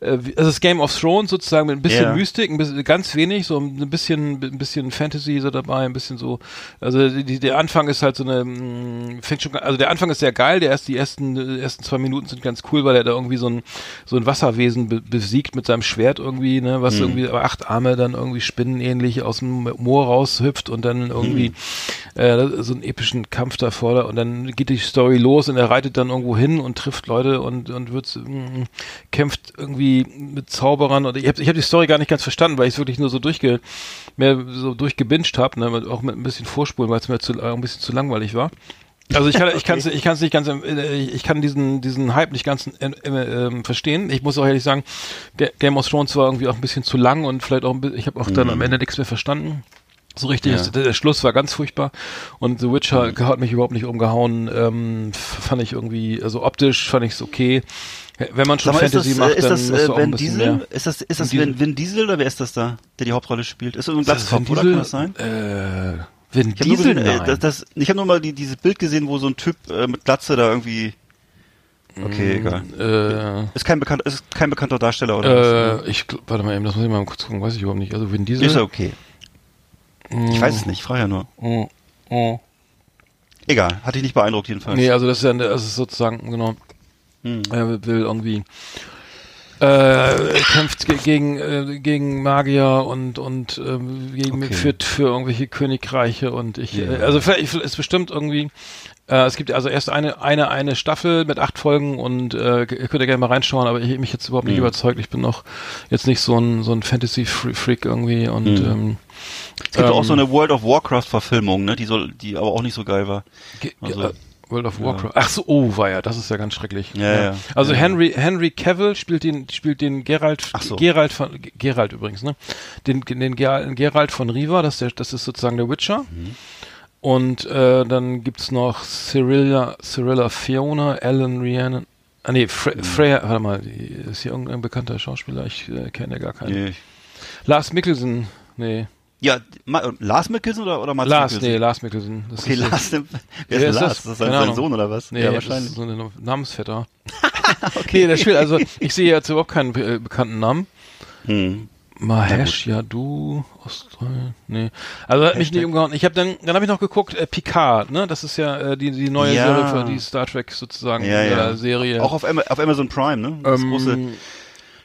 äh, also das Game of Thrones sozusagen mit ein bisschen Ja. Mystik, ein bisschen, ganz wenig, so ein bisschen, ein bisschen Fantasy so dabei, ein bisschen so, also die, der Anfang ist halt so eine, mh, fängt schon, also der Anfang ist sehr geil, der erst, die ersten, äh, ersten zwei Minuten sind ganz cool, weil er da irgendwie so ein, so ein Wasserwesen be besiegt mit seinem Schwert irgendwie, ne, was irgendwie acht Arme dann irgendwie spinnenähnlich aus dem Moor raushüpft und dann irgendwie äh, so einen epischen Kampf da vor und dann geht die Story los und er reitet dann irgendwo hin und trifft Leute und und wird mh, kämpft irgendwie mit Zauberern und ich habe ich hab die Story gar nicht ganz verstanden, weil ich es wirklich nur so durchge mehr so durchgebinged habe, ne, auch mit ein bisschen Vorspulen, weil es mir zu, ein bisschen zu langweilig war. Also ich kann ich kann ich kann es nicht ganz äh, ich kann diesen diesen Hype nicht ganz äh, äh, verstehen. Ich muss auch ehrlich sagen, Game of Thrones war irgendwie auch ein bisschen zu lang und vielleicht auch ein bisschen, ich habe auch dann am Ende nichts mehr verstanden. So richtig, Ja. der, der Schluss war ganz furchtbar und The Witcher hat mich überhaupt nicht umgehauen. Ähm, fand ich irgendwie, also optisch fand ich es okay. Wenn man schon mal, ist Fantasy das, macht, äh, ist dann das du auch ein Vin Diesel? mehr. Ist das, ist das Vin Vin, Diesel oder wer ist das da, der die Hauptrolle spielt? Ist das ein Ist das Glatzkopf, oder? Kann das sein? Äh, Vin Ich Diesel? äh, Nein. das, das, ich habe nur mal die, dieses Bild gesehen, wo so ein Typ äh, mit Glatze da irgendwie. Okay, egal. äh, Ist kein bekannter, ist kein bekannter Darsteller oder was? Äh, ich gl- warte mal eben, das muss ich mal kurz gucken, weiß ich überhaupt nicht. Also Vin Diesel. Ist ja okay. Ich weiß es nicht, ich frage ja nur. Oh, oh. Egal, hat dich nicht beeindruckt jedenfalls. Nee, also das ist ja das ist sozusagen, genau. Hm. Er will irgendwie äh, kämpft ge gegen äh, gegen Magier und und ähm, gegen Okay. für, für irgendwelche Königreiche und ich Ja. äh, also vielleicht ist bestimmt irgendwie äh, es gibt also erst eine eine eine Staffel mit acht Folgen und äh, ihr könnt ihr gerne mal reinschauen, aber ich mich jetzt überhaupt nicht Mhm. überzeugt. Ich bin noch jetzt nicht so ein so ein Fantasy Freak irgendwie und Mhm. ähm, Es gibt ähm, auch so eine World of Warcraft Verfilmung, ne, die soll, die aber auch nicht so geil war. Also- äh, World of Warcraft. Ach so, oh, war ja, das ist ja ganz schrecklich. Ja, ja. Also Ja. Henry Henry Cavill spielt den spielt den Geralt Ach so. Geralt von Geralt übrigens, ne? Den den Ger- Geralt von Riva, das ist der, das ist sozusagen der Witcher. Mhm. Und äh, dann gibt's noch Cyrilla Cyrilla Fiona, Alan Rhiannon. Ah nee, Fre Mhm. Freya, warte mal, ist hier irgendein bekannter Schauspieler? Ich äh, kenne gar keinen. Nee. Lars Mikkelsen. Nee. Ja, Ma Lars Mikkelsen oder, oder Mats Lars, Mikkelsen? nee, Lars Mikkelsen. Das Okay, ist, Lars, wer ist ist Lars? das? Ist das sein, sein. Sohn oder was? Nee, ja, wahrscheinlich. so ein Namensvetter. okay. Nee, der spielt, also ich sehe jetzt überhaupt keinen äh, bekannten Namen. Hm. Mahesh Yadu, Australien, nee. Also hat mich nicht umgehauen. Ich habe dann, dann habe ich noch geguckt, äh, Picard, ne? Das ist ja äh, die, die neue Ja. Serie für die Star Trek sozusagen Ja, ja. äh, Serie. Auch auf, auf Amazon Prime, ne? Das Ähm, große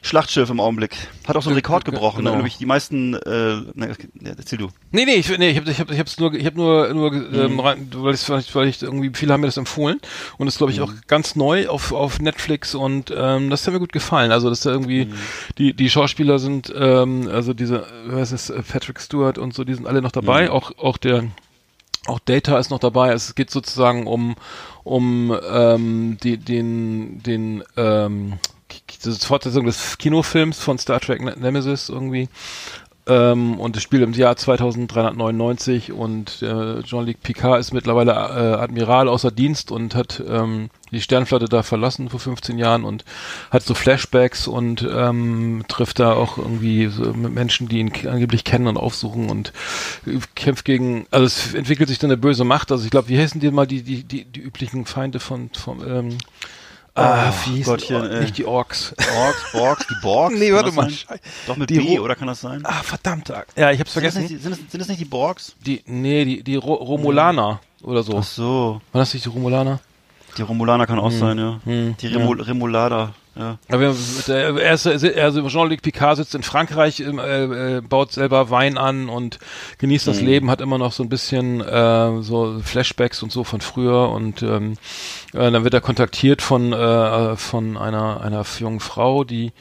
Schlachtschiff im Augenblick. Hat auch so einen Rekord ge- gebrochen, ne? genau. Nämlich die meisten, äh, ne, erzähl du. Nee, nee, ich, nee, ich habe ich hab, ich hab's nur ich habe nur nur Mhm. ähm, rein, weil ich weil ich irgendwie viele haben mir das empfohlen und das glaube ich Mhm. auch ganz neu auf auf Netflix und ähm, das hat mir gut gefallen. Also, dass da irgendwie Mhm. die die Schauspieler sind ähm, also diese was ist äh, Patrick Stewart und so, die sind alle noch dabei, Mhm. auch auch der auch Data ist noch dabei. Es geht sozusagen um um ähm, die, den den ähm, diese Fortsetzung des Kinofilms von Star Trek Ne- Nemesis irgendwie. Ähm, und es spielt im Jahr 2399 und äh, Jean-Luc Picard ist mittlerweile äh, Admiral außer Dienst und hat ähm, die Sternflotte da verlassen vor 15 Jahren und hat so Flashbacks und ähm, trifft da auch irgendwie so Menschen, die ihn angeblich kennen und aufsuchen und äh, kämpft gegen, also es entwickelt sich dann eine böse Macht. Also ich glaube, wie heißen die mal die, die, die, die üblichen Feinde von, von ähm, ah, wie hießen Gottchen, die, ey. nicht die Orks. Borgs, Borgs, die Borgs? Nee, warte mal. sein? Doch mit Die B, Ro- oder kann das sein? Ah, verdammt. Ja, ich hab's Sind das, vergessen. nicht, sind, das, sind das nicht die Borgs? Die, nee, die, die Ro Romulaner oder so. Ach so. War das nicht die Romulaner? Die Romulaner kann auch sein, ja. Hm, Die Remul Remulada, ja. Mit der, er ist, also Jean-Luc Picard sitzt in Frankreich, äh, äh, baut selber Wein an und genießt das Leben, hat immer noch so ein bisschen äh, so Flashbacks und so von früher und ähm, äh, dann wird er kontaktiert von äh, von einer einer jungen Frau, die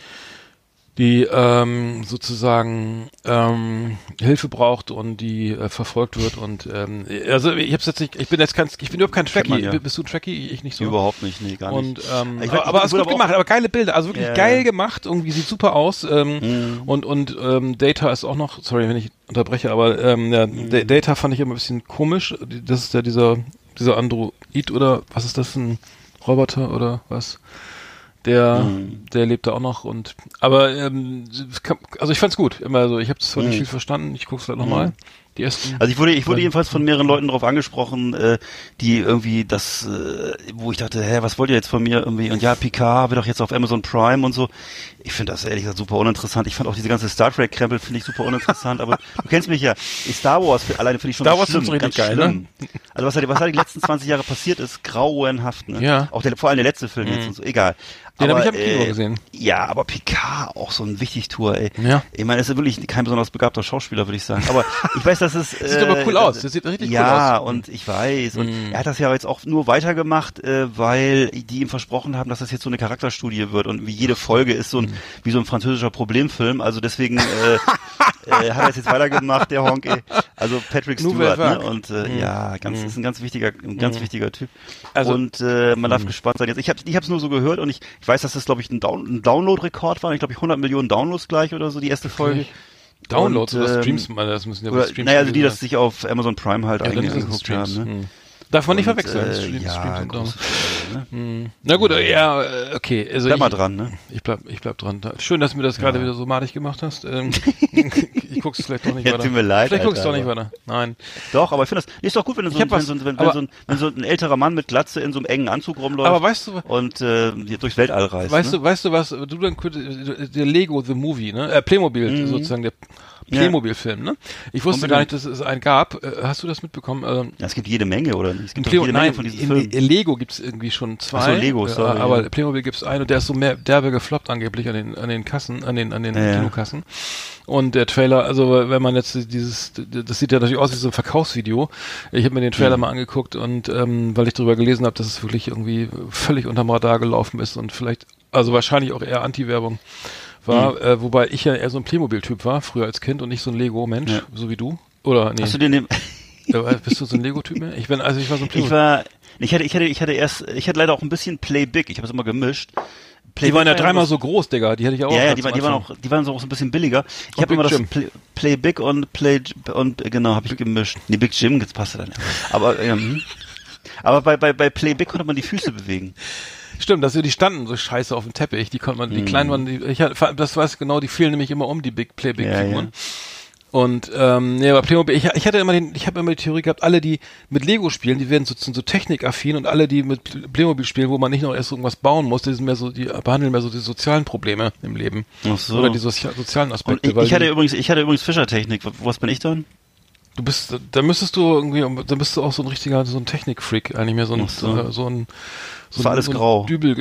die ähm, sozusagen ähm, Hilfe braucht und die äh, verfolgt wird und ähm, also ich hab's jetzt nicht, ich bin jetzt kein, ich bin überhaupt kein man ja. Bist du ein Trekkie? Ich nicht so. Überhaupt nicht, nee, gar nicht. Und ähm, Ich aber, aber ich ist wurde gut aber gemacht, aber geile Bilder, also wirklich Ja, geil gemacht, irgendwie sieht super aus. Ähm, Mhm. Und und ähm, Data ist auch noch, sorry, wenn ich unterbreche, aber ähm, ja. Da- Data fand ich immer ein bisschen komisch. Das ist ja dieser dieser Android oder was ist das ein Roboter oder was? Der Mhm. der lebt da auch noch und aber ähm, also ich fand's gut, immer so. Ich habe zwar nicht Mhm. viel verstanden, ich guck's vielleicht nochmal. Die ersten. Also ich wurde, ich wurde jedenfalls von mehreren Leuten darauf angesprochen, äh, die irgendwie das, äh, wo ich dachte, hä, was wollt ihr jetzt von mir irgendwie? Und ja, Picard wird doch jetzt auf Amazon Prime und so. Ich finde das ehrlich gesagt super uninteressant. Ich fand auch diese ganze Star Trek Krempel finde ich super uninteressant. aber du kennst mich ja. Star Wars alleine finde ich schon Star Wars schlimm, richtig ganz geil, ne? schlimm. Also was da, was da die letzten 20 Jahre passiert ist, grauenhaft. Ne? Ja. Auch der, vor allem der letzte Film jetzt und so. Egal. Den habe ich am Aber, Kino äh, gesehen. Ja, aber Picard auch so ein wichtig Tour, ey. Ja. Ich meine, ist wirklich kein besonders begabter Schauspieler, würde ich sagen. Aber ich weiß, dass es. Sieht aber cool aus. Das sieht richtig ja, cool aus. Ja, und ich weiß. Und Mhm. er hat das ja jetzt auch nur weitergemacht, äh, weil die ihm versprochen haben, dass das jetzt so eine Charakterstudie wird. Und wie jede Folge ist so ein, wie so ein französischer Problemfilm. Also deswegen äh, äh, hat er es jetzt weitergemacht, der Honk, ey. Also Patrick Stewart, ne? Und äh, Mhm. ja, ganz, ist ein ganz wichtiger, ein ganz wichtiger Typ. Also- und äh, man darf gespannt sein. Jetzt, ich habe ich hab's nur so gehört und ich, ich weiß, dass das, glaube ich, ein, Down ein Download-Rekord war. Ich glaube, ich 100 Millionen Downloads gleich oder so, die erste Folge. Downloads Und, oder ähm, Streams, das müssen ja Oder, Streams naja, also die gewesen das sich auf Amazon Prime halt ja, Streams. haben. Ne? Hm. Darf man nicht verwechseln. Äh, Streams, ja, Downloads. Freude, ne? Na gut, äh, ja, äh, okay. Also Bleib ich, mal dran, ne? Ich bleib, ich bleib dran. Schön, dass du mir das gerade wieder so madig gemacht hast. Ähm, ich guck's vielleicht doch nicht Ja, weiter. tut mir leid, Vielleicht guck's Alter, doch nicht weiter. Nein. Doch, aber ich finde das, nee, ist doch gut, wenn, so, hab wenn, so, wenn, wenn, aber- so ein, wenn so ein älterer Mann mit Glatze in so einem engen Anzug rumläuft Aber weißt du, und äh, durchs Weltall reist. weißt ne? du, weißt du was, du dann der Lego The Movie, ne? Äh, Playmobil sozusagen der Playmobil-Film, ne? Ich wusste gar nicht, dass es einen gab. Äh, Hast du das mitbekommen? Ähm, Ja, es gibt jede Menge, oder? Es gibt Play jede nein, Menge von diesen Filmen. Lego gibt's irgendwie schon zwei. Ach so, Lego, äh, sorry, aber ja. Playmobil gibt's einen und der ist so mehr derbe gefloppt angeblich an den an den Kassen, an den an den ja. Kinokassen. Und der Trailer, also wenn man jetzt dieses, das sieht ja natürlich aus wie so ein Verkaufsvideo. Ich habe mir den Trailer Mhm. mal angeguckt und ähm, weil ich darüber gelesen habe, dass es wirklich irgendwie völlig unterm Radar gelaufen ist und vielleicht, also wahrscheinlich auch eher Anti-Werbung war, Mhm. äh, wobei ich ja eher so ein Playmobil-Typ war, früher als Kind und nicht so ein Lego-Mensch, Ja. so wie du. Oder nee, Hast du den, den bist du so ein Lego-Typ mehr? Ich bin, also ich war so ein ich Playmobil. war, ich hatte, ich hatte, ich hatte erst, ich hatte leider auch ein bisschen Play Big. Ich habe es immer gemischt. Play Die waren ja dreimal so groß, Digga. Die hätte ich auch. Ja, ja, die, waren, die waren auch, die waren so auch so ein bisschen billiger. Ich habe immer Big das. Play, Play Big und Play und genau, habe ich gemischt. Nee, Big Jim, jetzt passt dann. ja. Aber ähm, aber bei, bei, bei Play Big konnte man die Füße bewegen. Stimmt, dass die standen so scheiße auf dem Teppich. Die konnte man, die kleinen waren, die, ich, das weiß ich genau, die fielen nämlich immer um die Big Play Big Ja, Figuren. Und ähm, nee, aber Playmobil, ich, ich hatte immer den, ich habe immer die Theorie gehabt, alle, die mit Lego spielen, die werden so, sind so technikaffin und alle, die mit Playmobil spielen, wo man nicht noch erst irgendwas bauen muss, die sind mehr so, die behandeln mehr so die sozialen Probleme im Leben. Ach so. Oder die sozi sozialen Und Aspekte. ich, weil ich hatte übrigens, ich hatte übrigens Fischertechnik. Was bin ich dann? Du bist, da müsstest du irgendwie, da bist du auch so ein richtiger, so ein Technikfreak, eigentlich mehr so ein, so. so, so ein, so war ein, alles so ein grau. Dübel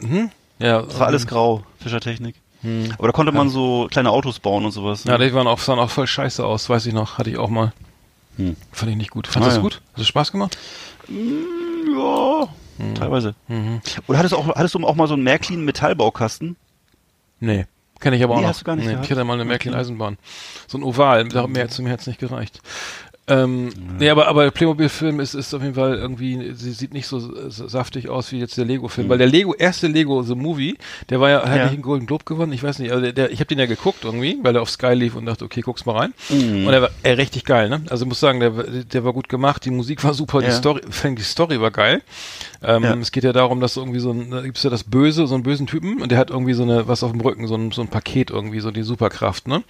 hm? Ja, Das war alles grau, Fischertechnik. Aber da konnte man so kleine Autos bauen und sowas. Ja, die waren auch, sahen auch voll scheiße aus, weiß ich noch, hatte ich auch mal. Hm. Fand ich nicht gut. Fandest Ah, du ja. gut? Hat es Spaß gemacht? ja teilweise. Oder hattest du auch, hattest du auch mal so einen Märklin Metallbaukasten? Nee. Kenne ich aber auch Nee, noch. hast du gar nicht nee, ich hatte mal eine Märklin Eisenbahn. So ein Oval, da hat mir zu mir hat's nicht gereicht. Ähm, Nee, aber, aber der Playmobil-Film ist, ist auf jeden Fall irgendwie, sie sieht nicht so saftig aus wie jetzt der Lego-Film. Weil der Lego, erste Lego The Movie, der war ja, hat Mhm. Ja. nicht einen Golden Globe gewonnen, ich weiß nicht, aber der, der, ich habe den ja geguckt irgendwie, weil er auf Sky lief und dachte, okay, guck's mal rein. Mhm. Und er war äh, richtig geil, ne? Also ich muss sagen, der, der war gut gemacht, die Musik war super, die Ja. Story, fängt die Story war geil. Ähm, Ja. Es geht ja darum, dass irgendwie so ein, da gibt's ja das Böse, so einen bösen Typen und der hat irgendwie so eine, was auf dem Rücken, so ein, so ein Paket irgendwie, so die Superkraft, ne?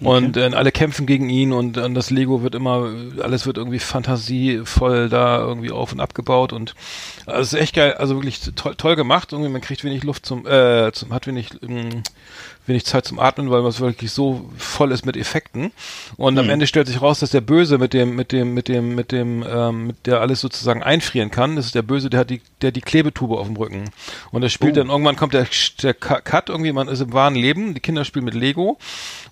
Und äh, alle kämpfen gegen ihn und, und das Lego wird immer, alles wird irgendwie fantasievoll da irgendwie auf und abgebaut und also es ist echt geil, also wirklich toll, toll gemacht, irgendwie man kriegt wenig Luft zum, äh, zum hat wenig, ähm, wenig Zeit zum Atmen, weil es wirklich so voll ist mit Effekten. Und am Ende stellt sich raus, dass der Böse mit dem, mit dem, mit dem, mit dem, ähm, mit der alles sozusagen einfrieren kann. Das ist der Böse, der hat die, der die Klebetube auf dem Rücken. Und er spielt dann irgendwann kommt der, der Cut irgendwie, man ist im wahren Leben. Die Kinder spielen mit Lego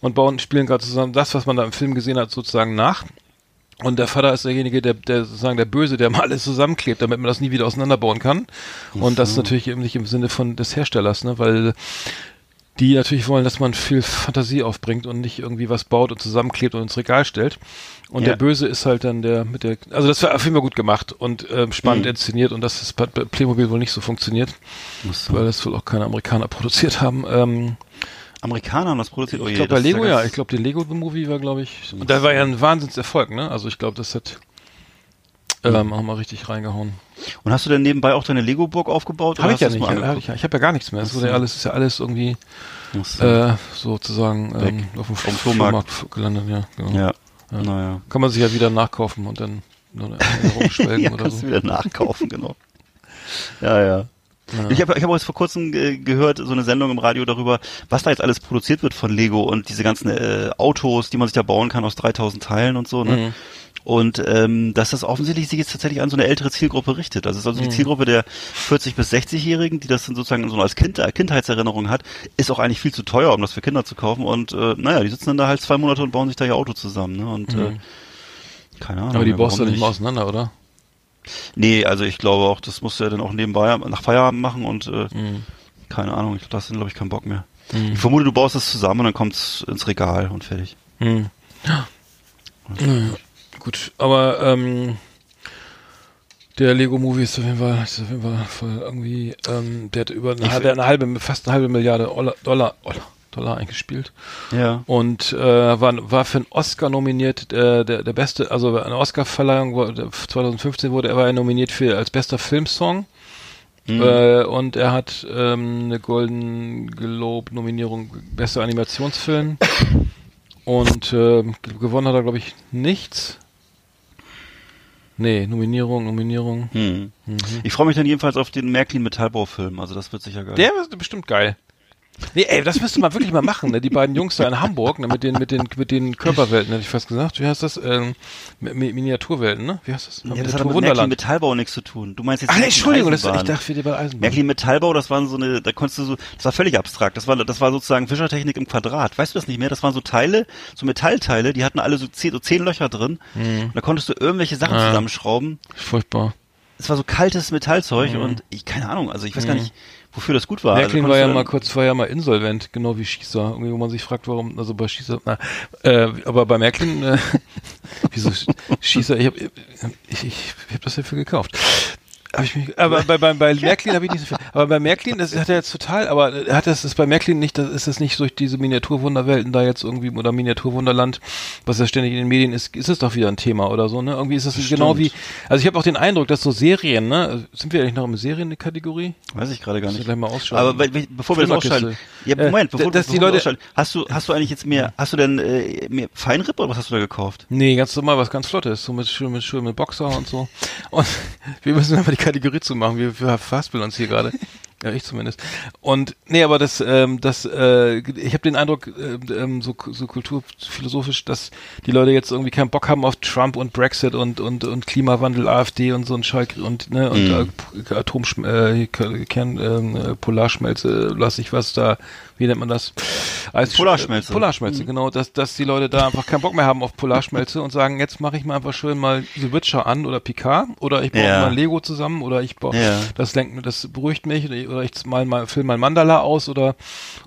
und bauen, spielen gerade zusammen das, was man da im Film gesehen hat, sozusagen nach. Und der Vater ist derjenige, der, der sozusagen der Böse, der mal alles zusammenklebt, damit man das nie wieder auseinanderbauen kann. Und das ist natürlich eben nicht im Sinne von des Herstellers, ne, weil die natürlich wollen, dass man viel Fantasie aufbringt und nicht irgendwie was baut und zusammenklebt und ins Regal stellt. Und Ja. der Böse ist halt dann der mit der, also das war auf jeden Fall gut gemacht und ähm, spannend Mhm. inszeniert und das ist bei Playmobil wohl nicht so funktioniert, so. weil das wohl auch keine Amerikaner produziert haben. Ähm, Amerikaner haben das produziert. Oh ich je, glaube bei das Lego ja, ich glaube die Lego The Movie war glaube ich, und da war ja ein Wahnsinnserfolg, ne? Also ich glaube, das hat ähm, auch mal richtig reingehauen. Und hast du denn nebenbei auch deine Lego-Burg aufgebaut? Habe ich ja nicht. das Ich, hab ich, ich habe ja gar nichts mehr. Es wurde ja alles, ist ja alles irgendwie so. äh, sozusagen ähm, auf dem Vom Flohmarkt, Flohmarkt. gelandet. Ja, genau. ja. Ja. Naja. Kann man sich ja wieder nachkaufen und dann rumschwelgen ja, oder so. du wieder nachkaufen, genau. Ja, ja. Ich habe ich hab auch jetzt vor kurzem äh, gehört, so eine Sendung im Radio darüber, was da jetzt alles produziert wird von Lego und diese ganzen äh, Autos, die man sich da bauen kann aus 3000 Teilen und so. Ne? Mhm. Und ähm, dass das offensichtlich sich jetzt tatsächlich an so eine ältere Zielgruppe richtet. Also es ist also die Zielgruppe der 40 bis 60-Jährigen, die das dann sozusagen so als kind, Kindheitserinnerung hat, ist auch eigentlich viel zu teuer, um das für Kinder zu kaufen. Und äh, naja, die sitzen dann da halt zwei Monate und bauen sich da ihr Auto zusammen. Ne? Und äh, keine Ahnung. Aber die ja, baust du nicht mal auseinander, oder? Nee, also ich glaube auch, das musst du ja dann auch nebenbei nach Feierabend machen und äh, keine Ahnung, ich glaube, das sind glaube ich keinen Bock mehr. Ich vermute, du baust es zusammen und dann kommt's ins Regal und fertig. Hm. Naja, gut, aber ähm, der Lego Movie ist auf jeden Fall, ist auf jeden Fall voll irgendwie, ähm, der hat über eine, halbe, eine halbe, fast eine halbe Milliarde Dollar, Dollar, Dollar eingespielt Ja. und äh, war, war für einen Oscar nominiert, äh, der, der beste, also eine Oscar-Verleihung wurde- 2015 wurde er war er nominiert für als bester Filmsong. Äh, und er hat ähm, eine Golden Globe Nominierung bester Animationsfilm und äh, ge- gewonnen hat er glaube ich nichts. Nee, Nominierung, Nominierung. Hm. Ich freue mich dann jedenfalls auf den Märklin Metallbaufilm, also das wird sicher geil. Der ist bestimmt geil. Nee, ey, das müsste man wirklich mal machen, ne? Die beiden Jungs da in Hamburg, ne? Mit den, mit den, mit den Körperwelten, hätte ich fast gesagt. Wie heißt das? Ähm, Mi- Miniaturwelten, ne? Wie heißt das? ja, das hat mit Märklin Metallbau nichts zu tun. Du meinst jetzt Ach, nee, Entschuldigung, das, ich dachte, wir die bei Eisenbahn. Märklin Metallbau, das waren so eine, da konntest du so, das war völlig abstrakt. Das war, das war sozusagen Fischertechnik im Quadrat. Weißt du das nicht mehr? Das waren so Teile, so Metallteile, die hatten alle so zehn, so zehn Löcher drin. Mhm. Und da konntest du irgendwelche Sachen Ah. zusammenschrauben. Furchtbar. Es war so kaltes Metallzeug Mhm. und ich, keine Ahnung, also ich weiß gar nicht, wofür das gut war. Also Märklin konntest war ja mal kurz, war ja mal insolvent, genau wie Schießer. Irgendwie, wo man sich fragt, warum, also bei Schießer, na, äh, aber bei Märklin, äh, wieso Sch- Schießer, ich hab, ich, ich, ich hab das dafür gekauft. Hab ich mich, aber bei, bei, bei Märklin habe ich nicht so viel. Aber bei Märklin, das hat er jetzt total, aber hat das ist bei Märklin nicht, das ist es nicht durch diese Miniaturwunderwelten da jetzt irgendwie oder Miniaturwunderland, was ja ständig in den Medien ist, ist es doch wieder ein Thema oder so, ne? Irgendwie ist das genau wie, also ich habe auch den Eindruck, dass so Serien, ne? Sind wir eigentlich noch im Serien-Kategorie? Weiß ich gerade gar nicht. gleich mal ausschalten. Aber weil- bevor wir das ausschalten, ja, Äh, Moment, bevor, dass bevor die wir Leute- ausschalten, hast du, hast du eigentlich jetzt mehr, hast du denn äh, mehr Feinripp oder was hast du da gekauft? Nee, ganz normal, was ganz Flottes, so mit schön mit schön mit Boxer und so. Und wir müssen einfach die Kategorie zu machen. Wir, wir uns hier gerade. Ja, ich zumindest. Und nee, aber das, ähm, das, äh, ich habe den Eindruck, äh, ähm, so, so kulturphilosophisch, dass die Leute jetzt irgendwie keinen Bock haben auf Trump und Brexit und und und Klimawandel, AfD und so ein Schalk und ne und äh, Atom äh, Kern ähm, äh, Polarschmelze, lass ich was da, wie nennt man das? Eis Polarschmelze. Polarschmelze, genau, dass dass die Leute da einfach keinen Bock mehr haben auf Polarschmelze und sagen, jetzt mache ich mal einfach schön mal The Witcher an oder Picard oder ich baue Ja. mal Lego zusammen oder ich baue Ja. das lenkt mir, das beruhigt mich oder ich, mal mal film mein Mandala aus oder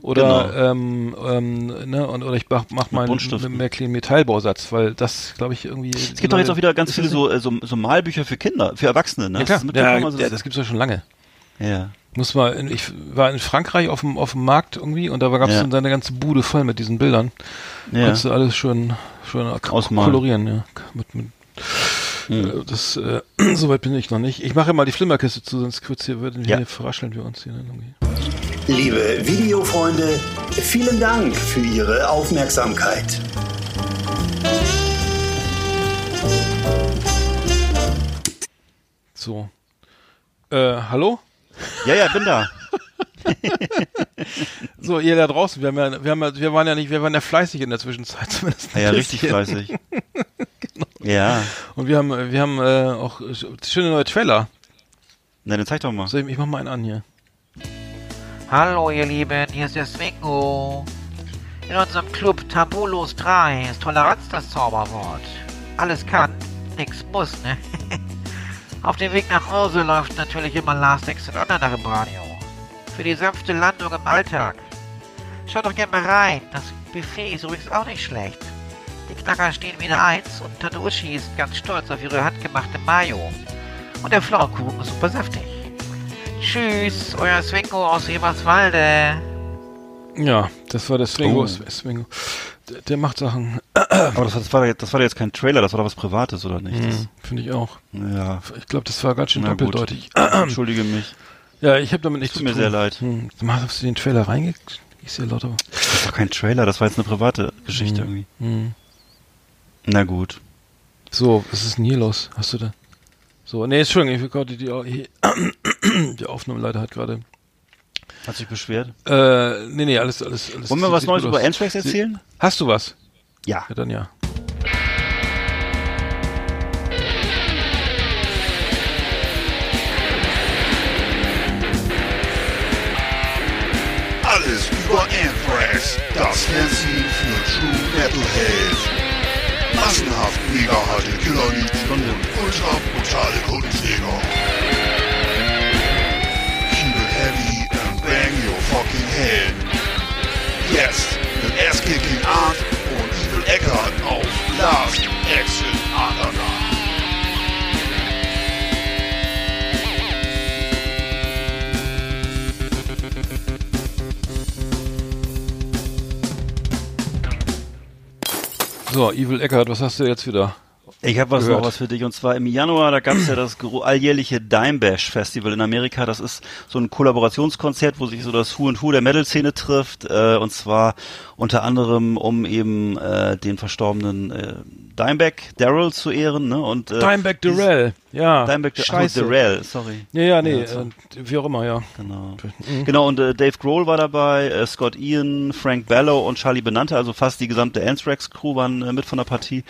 oder Genau. ähm, ähm, ne und oder ich mach, mach mal einen Buntstiften. mehr clean Metallbausatz, weil das glaube ich irgendwie Es gibt doch jetzt auch wieder ganz viele so, äh, so, so Malbücher für Kinder, für Erwachsene, ne? ja, klar. Ja, Also ja, das- das gibt's ja schon lange. ja. Muss mal, ich war in Frankreich auf dem auf dem Markt irgendwie und da gab's Ja. dann seine ganze Bude voll mit diesen Bildern. Ja. Konntest du alles schön schön Ausmalen. kolorieren, ja. Mit, mit äh, das äh, soweit bin ich noch nicht. Ich mache mal die Flimmerkiste zu, sonst kurz hier würden wir Ja. hier verrascheln wir uns hier. Liebe Videofreunde, vielen Dank für Ihre Aufmerksamkeit. So. Äh, hallo? ja, ja, bin da. So, ihr da draußen, wir haben ja, wir haben ja, wir waren ja nicht, wir waren ja fleißig in der Zwischenzeit zumindest. Ja, ja richtig fleißig. Ja. Und wir haben, wir haben äh, auch schöne neue Trailer. Na, dann zeig doch mal. So, ich, ich mach mal einen an hier. Hallo ihr Lieben, hier ist der Swingo. In unserem Club Tabulos 3 ist Toleranz das Zauberwort. Alles kann, nix muss, ne? Auf dem Weg nach Hause läuft natürlich immer Last Exit Online im Radio. Für die sanfte Landung im Alltag. Schaut doch gerne mal rein, das Buffet ist übrigens auch nicht schlecht. Die Knacker stehen wieder eins und Tante Uschi ist ganz stolz auf ihre handgemachte Mayo. Und der Pflaumenkuchen ist super saftig. Tschüss, euer Swingo aus Eberswalde. Ja, das war der Swingo. Oh. Swingo. Der, der macht Sachen. Aber das, war- das, war, doch jetzt- das war jetzt kein Trailer, das war doch was Privates, oder nicht? Hm, Finde ich auch. Ja. Ich glaube, das war ganz schön Na doppeldeutig. Entschuldige mich. Ja, ich habe damit nichts Tut zu mir tun. sehr leid. Hm. Hast du den Trailer reingekriegt? Ist ja lauter. Das ist doch kein Trailer, das war jetzt eine private Geschichte Hm. irgendwie. Hm. Na gut. So, was ist denn hier los? Hast du da? So, nee, Entschuldigung, ich gerade die, die, die Aufnahmeleiter hat gerade. Hat sich beschwert. Äh, nee, nee, alles, alles, alles. Wollen wir was Neues über. Anthrax erzählen? Hast du was? Ja. Ja, dann ja. Metalhead. Massenhaft mega harte Killerlied und ultra brutale Kundenjäger. Keep it heavy and bang your fucking head. Jetzt mit Ass-Kicking Art und Evil Eckart auf Last Exit Underground. So, Evil Eckert, was hast du jetzt wieder? Ich habe was Gehört. noch was für dich und zwar im Januar, da gab es ja das alljährliche Dime Bash Festival in Amerika. Das ist so ein Kollaborationskonzert, wo sich so das Who und Who der Metal-Szene trifft äh, und zwar unter anderem um eben äh, den verstorbenen äh, Dimebag Daryl zu ehren ne? und äh, Dimebag Darrell. Ja, Dimebag scheiße. Ach, Darrell, sorry. Ja, ja, nee, Ja, so. äh, wie auch immer, ja. Genau. Mhm. Genau, und äh, Dave Grohl war dabei, äh, Scott Ian, Frank Bellow und Charlie Benante, also fast die gesamte Anthrax-Crew waren äh, mit von der Partie.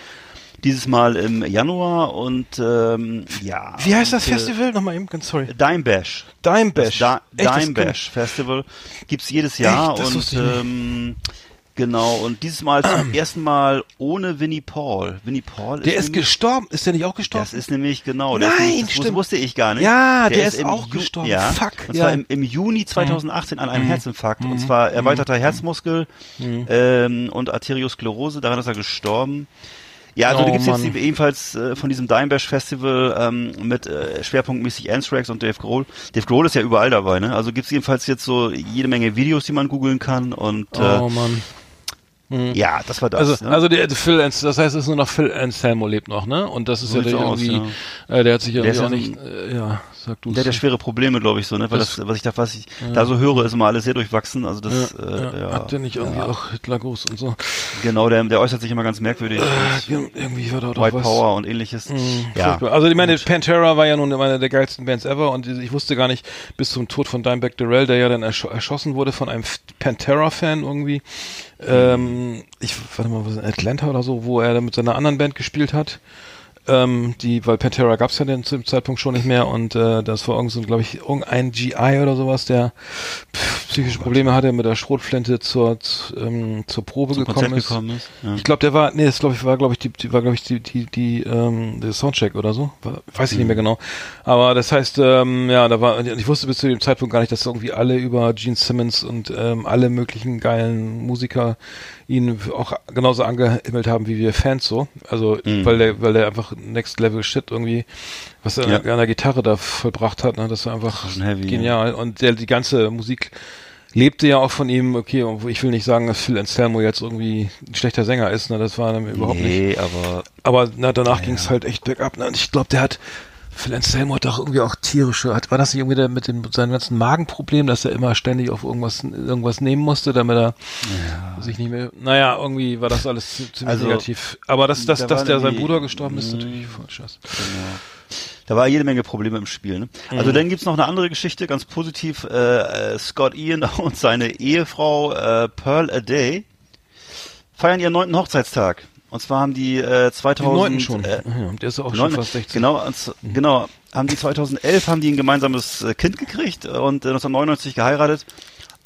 Dieses Mal im Januar und ähm, ja. Wie heißt das und, äh, Festival? Nochmal eben, ganz sorry. Dime Bash. Dime Das Bash. Da Echt, das Dime Bash Festival gibt's jedes Jahr Echt? Das und ähm, genau und dieses Mal zum ersten Mal ohne Winnie Paul. Winnie Paul Der ist nämlich- gestorben. Ist der nicht auch gestorben? das ist nämlich genau. der ist Nein, nämlich, das stimmt. wusste ich gar nicht. Ja, der ist im auch Ju- gestorben. Ja, Fuck, Und ja. Mhm. zwar im, im Juni 2018 an einem Herzinfarkt. Und zwar erweiterter Herzmuskel Mhm. ähm, und Arteriosklerose. Daran ist er gestorben. Ja, also Oh, da gibt's jetzt Mann. die, ebenfalls äh, von diesem Dime Bash Festival ähm, mit äh, schwerpunktmäßig Anthrax und Dave Grohl. Dave Grohl ist ja überall dabei, ne? Also gibt's jedenfalls jetzt so jede Menge Videos, die man googeln kann und äh, oh Mann. ja, das war das. Also, ne? also der Phil, Ans- das heißt, es ist nur noch Phil Anselmo lebt noch, ne? Und das ist So ja der aus, irgendwie, äh, der hat sich irgendwie ist auch ja nicht, äh, ja, sag du Der hat ja schwere Probleme, glaube ich, so, ne? Weil Das- das, was ich da, was ich da so höre, ist immer alles sehr durchwachsen. Also das, ja, äh, ja. ja, Hat der nicht irgendwie ja. auch Hitlergruß und so? Genau, der, der äußert sich immer ganz merkwürdig. Äh, irgendwie war da doch White was. Power und ähnliches. Mhm, ja. Also ich meine, Pantera war ja nun eine der geilsten Bands ever und ich wusste gar nicht bis zum Tod von Dimebag Darrell, der ja dann ersch erschossen wurde von einem Pantera-Fan irgendwie. Ähm, ich warte mal, was in Atlanta oder so, wo er dann mit seiner anderen Band gespielt hat. Ähm, die, weil Pantera gab's ja dann zu dem Zeitpunkt schon nicht mehr und äh, das war irgend so, glaube ich, irgendein GI oder sowas, der pff, psychische Probleme hatte, mit der Schrotflinte zur, ähm, zur Probe Zum gekommen Konzert ist. gekommen ist. Ja. Ich glaube, der war, nee, das glaube ich war, glaube ich, die, die war, glaube ich, die, die, die, ähm, der Soundcheck oder so, war, weiß ich nicht mehr genau. Aber das heißt, ähm, ja, da war, ich wusste bis zu dem Zeitpunkt gar nicht, dass irgendwie alle über Gene Simmons und ähm, alle möglichen geilen Musiker ihn auch genauso angehimmelt haben wie wir Fans so. Also, Mhm. weil der, weil der einfach Next Level Shit irgendwie, was er Ja. an der Gitarre da vollbracht hat, ne, das war einfach heavy, genial. Und der, die ganze Musik lebte ja auch von ihm, okay, und ich will nicht sagen, dass Phil Anselmo jetzt irgendwie ein schlechter Sänger ist, ne, das war dann überhaupt nicht. nee, aber Aber na, danach ging es halt echt bergab. Ne? Und ich glaube, der hat, Phil Anselmo hat doch irgendwie auch tierische, hat, war das nicht irgendwie der mit dem, seinem ganzen Magenproblem, dass er immer ständig auf irgendwas, irgendwas nehmen musste, damit er sich nicht mehr, naja, irgendwie war das alles zi- ziemlich Also, negativ. Aber dass, dass, da dass der sein Bruder gestorben ist, natürlich voll scheiße. da war jede Menge Probleme im Spiel. Ne? Mhm. Also dann gibt's noch eine andere Geschichte, ganz positiv. Äh, äh, Scott Ian und seine Ehefrau äh, Pearl A Day feiern ihren neunten Hochzeitstag. Und zwar haben die äh, 2000 Den neunten schon. Äh, ja, der ist auch schon Neun- fast 16. Genau, z- genau. Haben die 2011 haben die ein gemeinsames äh, Kind gekriegt äh, und äh, 1999 geheiratet.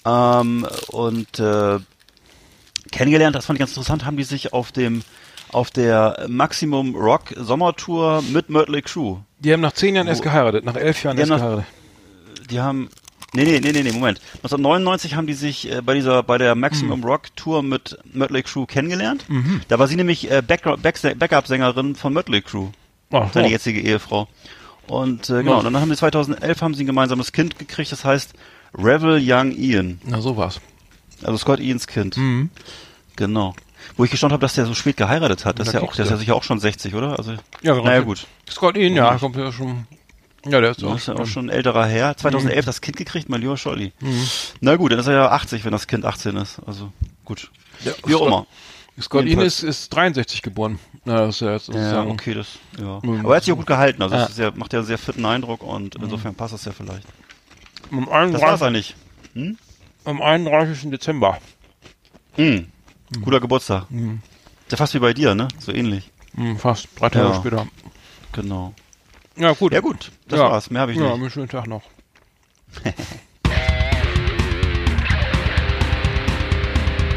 Ähm, und äh, kennengelernt, das fand ich ganz interessant, haben die sich auf dem auf der Maximum Rock Sommertour mit Mötley Crew. Die haben nach zehn Jahren erst geheiratet, nach elf Jahren Die erst nach- geheiratet. Die haben Nee, nee, nee, nee, nee, Moment. 1999 haben die sich äh, bei dieser bei der Maximum Rock Tour mit Mötley Crew kennengelernt. Da war sie nämlich äh, Backup-Sängerin von Mötley Crew. Oh, seine jetzige Ehefrau. Und äh, genau, Ja. und dann haben sie 2011 haben sie ein gemeinsames Kind gekriegt, das heißt Revel Young Ian, Na, so war's. also Scott Ians Kind. Mhm. Genau. Wo ich gestaunt habe, dass der so spät geheiratet hat. Das ist ja auch, der ist ja sicher auch schon 60, oder? Also, Ja, genau. naja, gut. Scott Ian, ja, kommt ja schon. Ja, der ist auch, ist ja auch schon ein älterer Herr. 2011 Mhm. das Kind gekriegt, mein lieber Scholli. Na gut, dann ist er ja 80, wenn das Kind 18 ist. Also gut. Ja, Wie auch immer. Scott Jedenfalls- ist, ist 63 geboren. Ja, das ist ja jetzt Ja, okay, das, ja. Mhm. Aber er hat sich auch gut gehalten, also Ja. ja, macht ja einen sehr fitten Eindruck und insofern passt das ja vielleicht. Am Das war's 31. eigentlich. Hm? Am 31. Dezember. Mhm. Guter Geburtstag. Mhm. Ja fast wie bei dir, ne? So ähnlich. Hm, fast drei Tage Ja. später. Genau. Ja, gut. Ja gut, das Ja. war's. Mehr habe ich Ja, nicht. einen schönen Tag noch.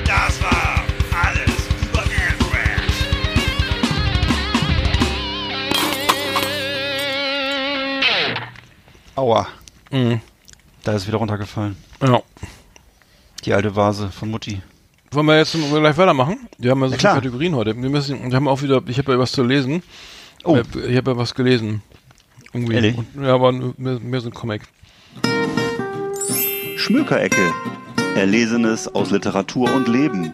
Das war alles über Anthrax. Aua. Mhm. Da ist wieder runtergefallen. Ja. Die alte Vase von Mutti. Wollen wir jetzt gleich weitermachen? Wir haben ja so Na viele. Kategorien heute. Wir müssen, wir haben auch wieder, ich habe ja was zu lesen. Oh. Ich habe ja was gelesen. Irgendwie. Ehrlich? Und, ja, aber mehr, mehr so ein Comic. Schmökerecke. Erlesenes aus Literatur und Leben.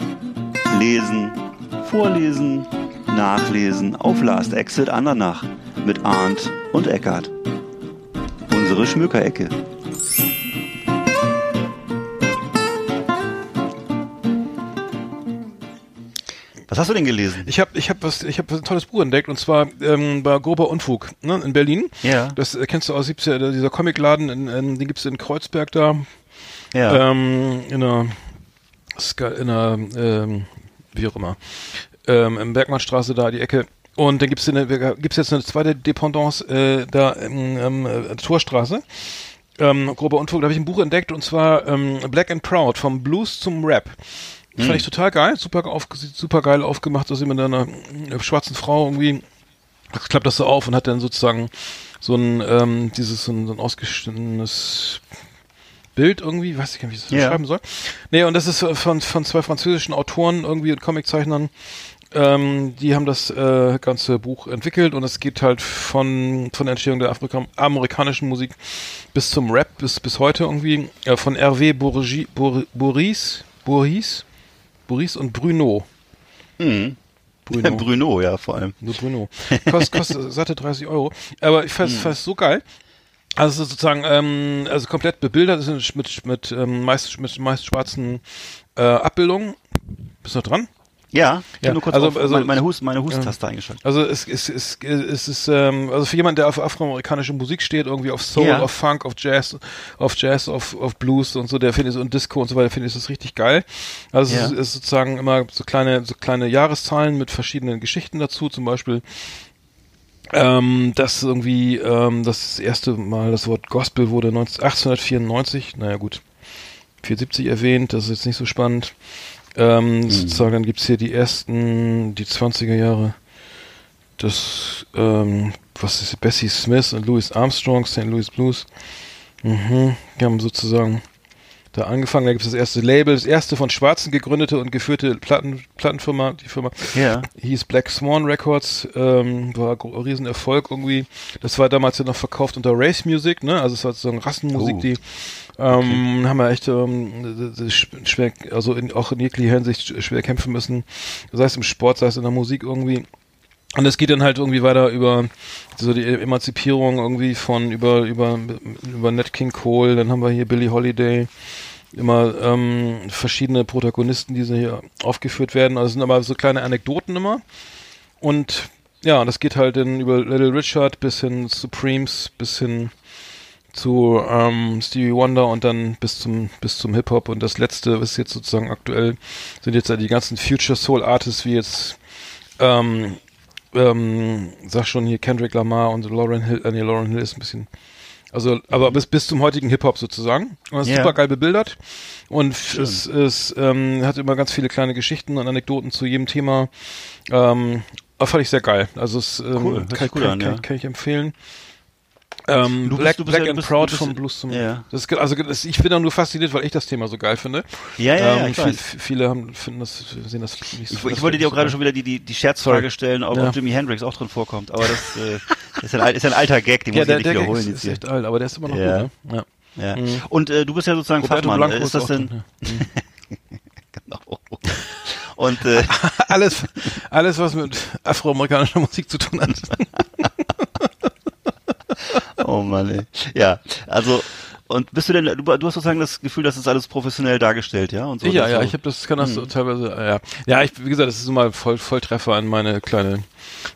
Lesen, vorlesen, nachlesen auf Last Exit Andernach mit Arndt und Eckart. Unsere Schmökerecke. Was hast du denn gelesen? Ich habe ich hab was, ich habe ein tolles Buch entdeckt und zwar ähm, bei Grober Unfug ne, in Berlin. Ja. Das äh, kennst du aus 70 dieser Comicladen, in, in, den gibt's in Kreuzberg da. Ja. Ähm, in einer, in einer ähm, wie auch immer, ähm, im Bergmannstraße da die Ecke. Und dann gibt's eine, gibt's jetzt eine zweite Dependance äh, da im ähm, äh, Torstraße. Ähm, grober Unfug, da habe ich ein Buch entdeckt und zwar ähm, Black and Proud, vom Blues zum Rap. Fand ich total geil, super, auf, super geil aufgemacht, dass jemand mit einer äh, schwarzen Frau irgendwie klappt das so auf und hat dann sozusagen so ein, ähm, dieses, so ein, so ein ausgeschnittenes Bild irgendwie, weiß ich gar nicht, wie ich das Ja. beschreiben soll. Nee, und das ist äh, von, von zwei französischen Autoren irgendwie und Comiczeichnern. Ähm, die haben das äh, ganze Buch entwickelt und es geht halt von, von der Entstehung der Afrika amerikanischen Musik bis zum Rap, bis, bis heute irgendwie, äh, von Hervé Bourgi, Bour, Boris, Boris, Boris und Bruno. Mhm. Bruno. Bruno, ja, vor allem. Nur Bruno. Kostet, kostet satte 30 Euro. Aber ich fand es so geil. Also sozusagen, ähm, also komplett bebildert, ist mit, mit, ähm, meist, mit meist schwarzen äh, Abbildungen. Bist du noch dran? Ja, ich Ja, nur kurz also- auf also- meine, Hust, meine Hust-Taste eingeschaltet. Also es, es, es, es ist, ähm, also für jemanden, der auf afroamerikanische Musik steht, irgendwie auf Soul, Ja. auf Funk, auf Jazz, auf Jazz, auf, auf Blues und so, der findet es und Disco und so weiter, finde ich das richtig geil. Also Ja. es ist, ist sozusagen immer so kleine, so kleine Jahreszahlen mit verschiedenen Geschichten dazu, zum Beispiel ähm, das irgendwie, ähm, das erste Mal das Wort Gospel wurde 19, 1894, naja gut, 470 erwähnt, das ist jetzt nicht so spannend. Ähm, Sozusagen, dann gibt's hier die ersten, die 20er Jahre, das, ähm, was ist Bessie Smith und Louis Armstrong, St. Louis Blues. Mhm, die haben sozusagen da angefangen, da gibt's das erste Label, das erste von Schwarzen gegründete und geführte Platten, Plattenfirma, die Firma Ja. hieß Black Swan Records, ähm, war ein Riesenerfolg irgendwie. Das war damals ja noch verkauft unter Race Music, ne? Also es war sozusagen Rassenmusik, Oh. die ähm, haben wir echt ähm, schwer, also in, auch in jeglicher Hinsicht sch- schwer kämpfen müssen, sei es im Sport, sei es in der Musik irgendwie. Und es geht dann halt irgendwie weiter über so die Emanzipierung irgendwie von über über über Nat King Cole, dann haben wir hier Billie Holiday, immer ähm, verschiedene Protagonisten, die so hier aufgeführt werden. Also es sind aber so kleine Anekdoten immer. Und ja, das geht halt dann über Little Richard bis hin Supremes, bis hin zu ähm, Stevie Wonder und dann bis zum bis zum Hip Hop und das letzte ist jetzt sozusagen aktuell sind jetzt die ganzen Future Soul Artists wie jetzt ähm, ähm, sag schon hier Kendrick Lamar und Lauren Hill, äh, nee, Lauren Hill ist ein bisschen also, aber bis, bis zum heutigen Hip-Hop sozusagen. Und das ist Ja. super geil bebildert. Und es, es ähm, hat immer ganz viele kleine Geschichten und Anekdoten zu jedem Thema. Ähm, fand ich sehr geil. Also es ähm, Cool, kann, gut kann, an, kann, ja. kann ich empfehlen. Ähm, Du bist- Black, du bist Black ja- du and bist- Proud du von Blues zum ja. das ist, also das, ich bin da nur fasziniert, weil ich das Thema so geil finde. Ja, ja, ja, ähm, ich viel, weiß. viele haben, finden das, sehen das nicht Ich, so- ich wollte dir auch so gerade geil. schon wieder die, die, die Scherzfrage Sorry. stellen, ob, Ja. Jimi Hendrix auch drin vorkommt. Aber das äh, ist, ein, ist ein alter Gag, den muss Ja, ich der, ja nicht der Gag wiederholen ist, jetzt ist hier. echt alt, aber der ist immer noch Ja. gut, ne? Ja. Ja. Mhm. Und äh, du bist ja sozusagen Roberto Fachmann. Blanco ist das denn? drin, Genau. Und äh, ja. alles, alles, was mit afroamerikanischer Musik zu tun hat. oh Mann, ey. Ja, also Und bist du denn, du, du hast sozusagen das Gefühl, das ist alles professionell dargestellt, ja? Und so, ja, ja, so. ich habe das, kann das Mhm. so teilweise, ja. Ja, ich, wie gesagt, das ist mal voll, Volltreffer an meine kleine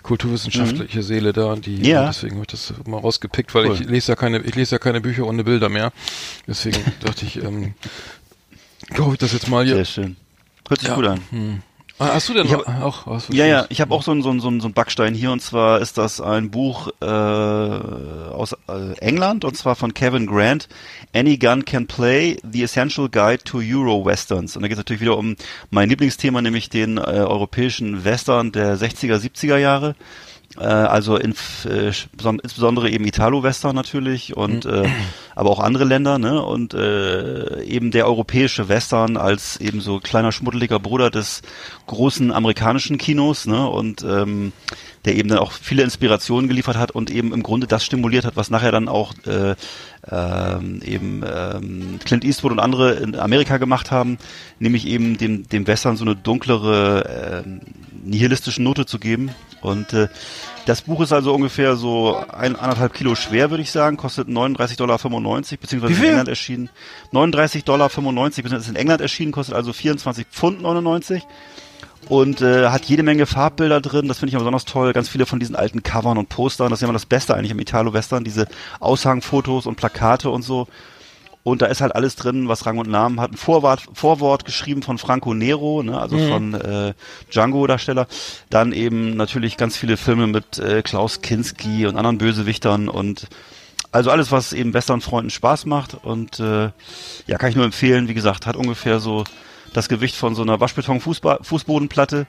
kulturwissenschaftliche Seele da und die, Mhm. Ja. deswegen habe ich das mal rausgepickt, weil Cool. ich lese ja keine, ich lese ja keine Bücher ohne Bilder mehr. Deswegen dachte ich, ähm, kaufe ich das jetzt mal hier. Sehr schön. Hört sich Ja. gut an. Hm. Ah, Hast du denn Ich hab- auch was? Ja, ja, ich habe auch so einen so einen- so einen so einen Backstein hier und zwar ist das ein Buch äh, aus äh, England und zwar von Kevin Grant, Any Gun Can Play, The Essential Guide to Euro Westerns. Und da geht es natürlich wieder um mein Lieblingsthema, nämlich den äh, europäischen Western der 60er, 70er Jahre. Äh, also in, äh, beson- insbesondere eben Italo-Western natürlich und äh, aber auch andere Länder, ne? Und äh, eben der europäische Western als eben so kleiner schmuddeliger Bruder des großen amerikanischen Kinos, ne? Und ähm, der eben dann auch viele Inspirationen geliefert hat und eben im Grunde das stimuliert hat, was nachher dann auch äh, ähm, eben ähm, Clint Eastwood und andere in Amerika gemacht haben, nämlich eben dem, dem Western so eine dunklere, ähm, nihilistische Note zu geben. Und äh, das Buch ist also ungefähr so ein, anderthalb Kilo schwer, würde ich sagen, kostet 39,95 Dollar, beziehungsweise in? England erschienen. 39,95 Dollar, beziehungsweise ist in England erschienen, kostet also 24 Pfund 99 und äh, hat jede Menge Farbbilder drin. Das finde ich immer besonders toll. Ganz viele von diesen alten Covern und Postern. Das ist ja immer das Beste eigentlich im Italo-Western. Diese Aushangfotos und Plakate und so. Und da ist halt alles drin, was Rang und Namen hat. Ein Vorwort, Vorwort geschrieben von Franco Nero, ne, also von äh, Django-Darsteller. Dann eben natürlich ganz viele Filme mit äh, Klaus Kinski und anderen Bösewichtern und also alles, was eben Western-Freunden Spaß macht. Und äh, ja, kann ich nur empfehlen. Wie gesagt, hat ungefähr so das Gewicht von so einer Waschbeton-Fußbodenplatte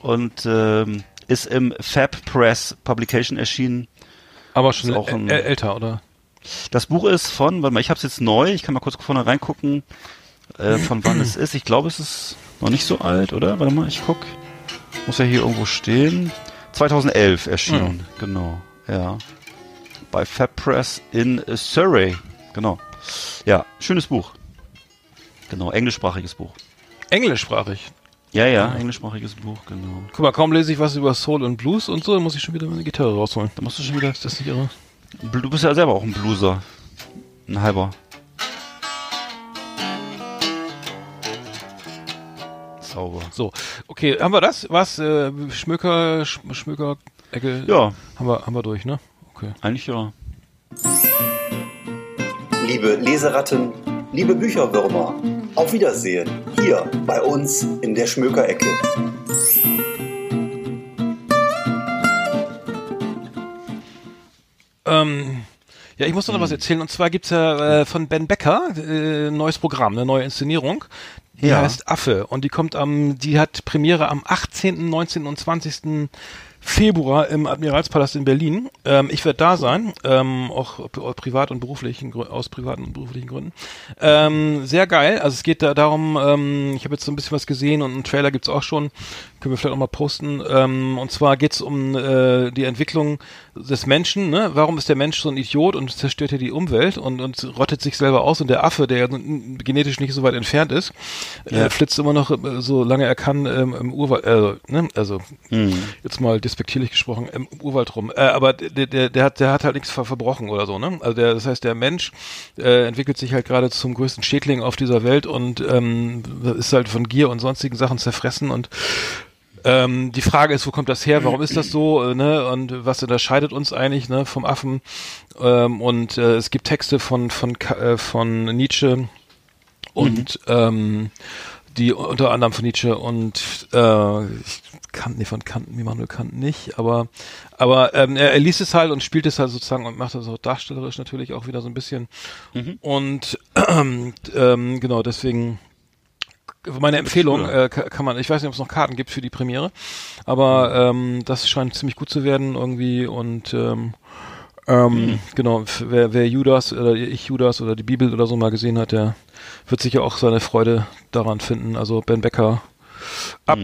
und ähm, ist im Fab Press Publication erschienen. Aber schon auch ein- äl- älter, oder? Das Buch ist von, warte mal, ich habe es jetzt neu, ich kann mal kurz vorne reingucken, äh, von wann es ist. Ich glaube, es ist noch nicht so alt, oder? Warte mal, ich guck. Muss ja hier irgendwo stehen. 2011 erschienen, genau, ja. Bei Fab Press in Surrey, genau. Ja, schönes Buch. Genau, englischsprachiges Buch. Englischsprachig. Ja, ja, englischsprachiges Buch, genau. Guck mal, kaum lese ich was über Soul und Blues und so, dann muss ich schon wieder meine Gitarre rausholen. Da musst du schon wieder. Ist das nicht irre? Du bist ja selber auch ein Blueser. Ein halber. Sauber. So, okay, haben wir das? Was? Äh, Schmöker, Sch Schmöker, Ecke? Ja, Haben wir, haben wir durch, ne? Okay. eigentlich ja. Liebe Leseratten, liebe Bücherwürmer, auf Wiedersehen hier bei uns in der Schmökerecke. Ähm, ja, ich muss noch was erzählen. Und zwar gibt's ja äh, von Ben Becker äh, ein neues Programm, eine neue Inszenierung. Die Ja. heißt Affe. Und die kommt am, die hat Premiere am 18., 19. und 20. Februar im Admiralspalast in Berlin. Ähm, ich werde da sein, ähm, auch pri- privat und beruflichen aus privaten und beruflichen Gründen. Ähm, sehr geil. Also es geht da darum, ähm, ich habe jetzt so ein bisschen was gesehen und einen Trailer gibt's auch schon. Können wir vielleicht auch mal posten. Ähm, und zwar geht's um äh, die Entwicklung des Menschen. Ne? Warum ist der Mensch so ein Idiot und zerstört hier die Umwelt und, und rottet sich selber aus? Und der Affe, der ja genetisch nicht so weit entfernt ist, Ja. äh, flitzt immer noch äh, so lange er kann ähm, im Urwald. Also, ne? also Hm. jetzt mal despektierlich gesprochen, im Urwald rum. Äh, aber der, der, der, hat, der hat halt nichts ver verbrochen oder so, ne? Also der, das heißt, der Mensch äh, entwickelt sich halt gerade zum größten Schädling auf dieser Welt und ähm, ist halt von Gier und sonstigen Sachen zerfressen und ähm, die Frage ist, wo kommt das her? Warum ist das so? Äh, ne? Und was unterscheidet uns eigentlich ne, vom Affen? Ähm, und äh, es gibt Texte von von äh, von Nietzsche und ähm, die unter anderem von Nietzsche und äh, ich kann nee, von Kant, Immanuel Kant nicht, aber aber ähm, er, er liest es halt und spielt es halt sozusagen und macht das auch darstellerisch natürlich auch wieder so ein bisschen. Und ähm, genau deswegen meine Empfehlung äh, ka- kann man, ich weiß nicht, ob es noch Karten gibt für die Premiere, aber ähm, das scheint ziemlich gut zu werden irgendwie und ähm, ähm, genau, f- wer, wer Judas oder ich Judas oder die Bibel oder so mal gesehen hat, der wird sicher auch seine Freude daran finden. Also Ben Becker ab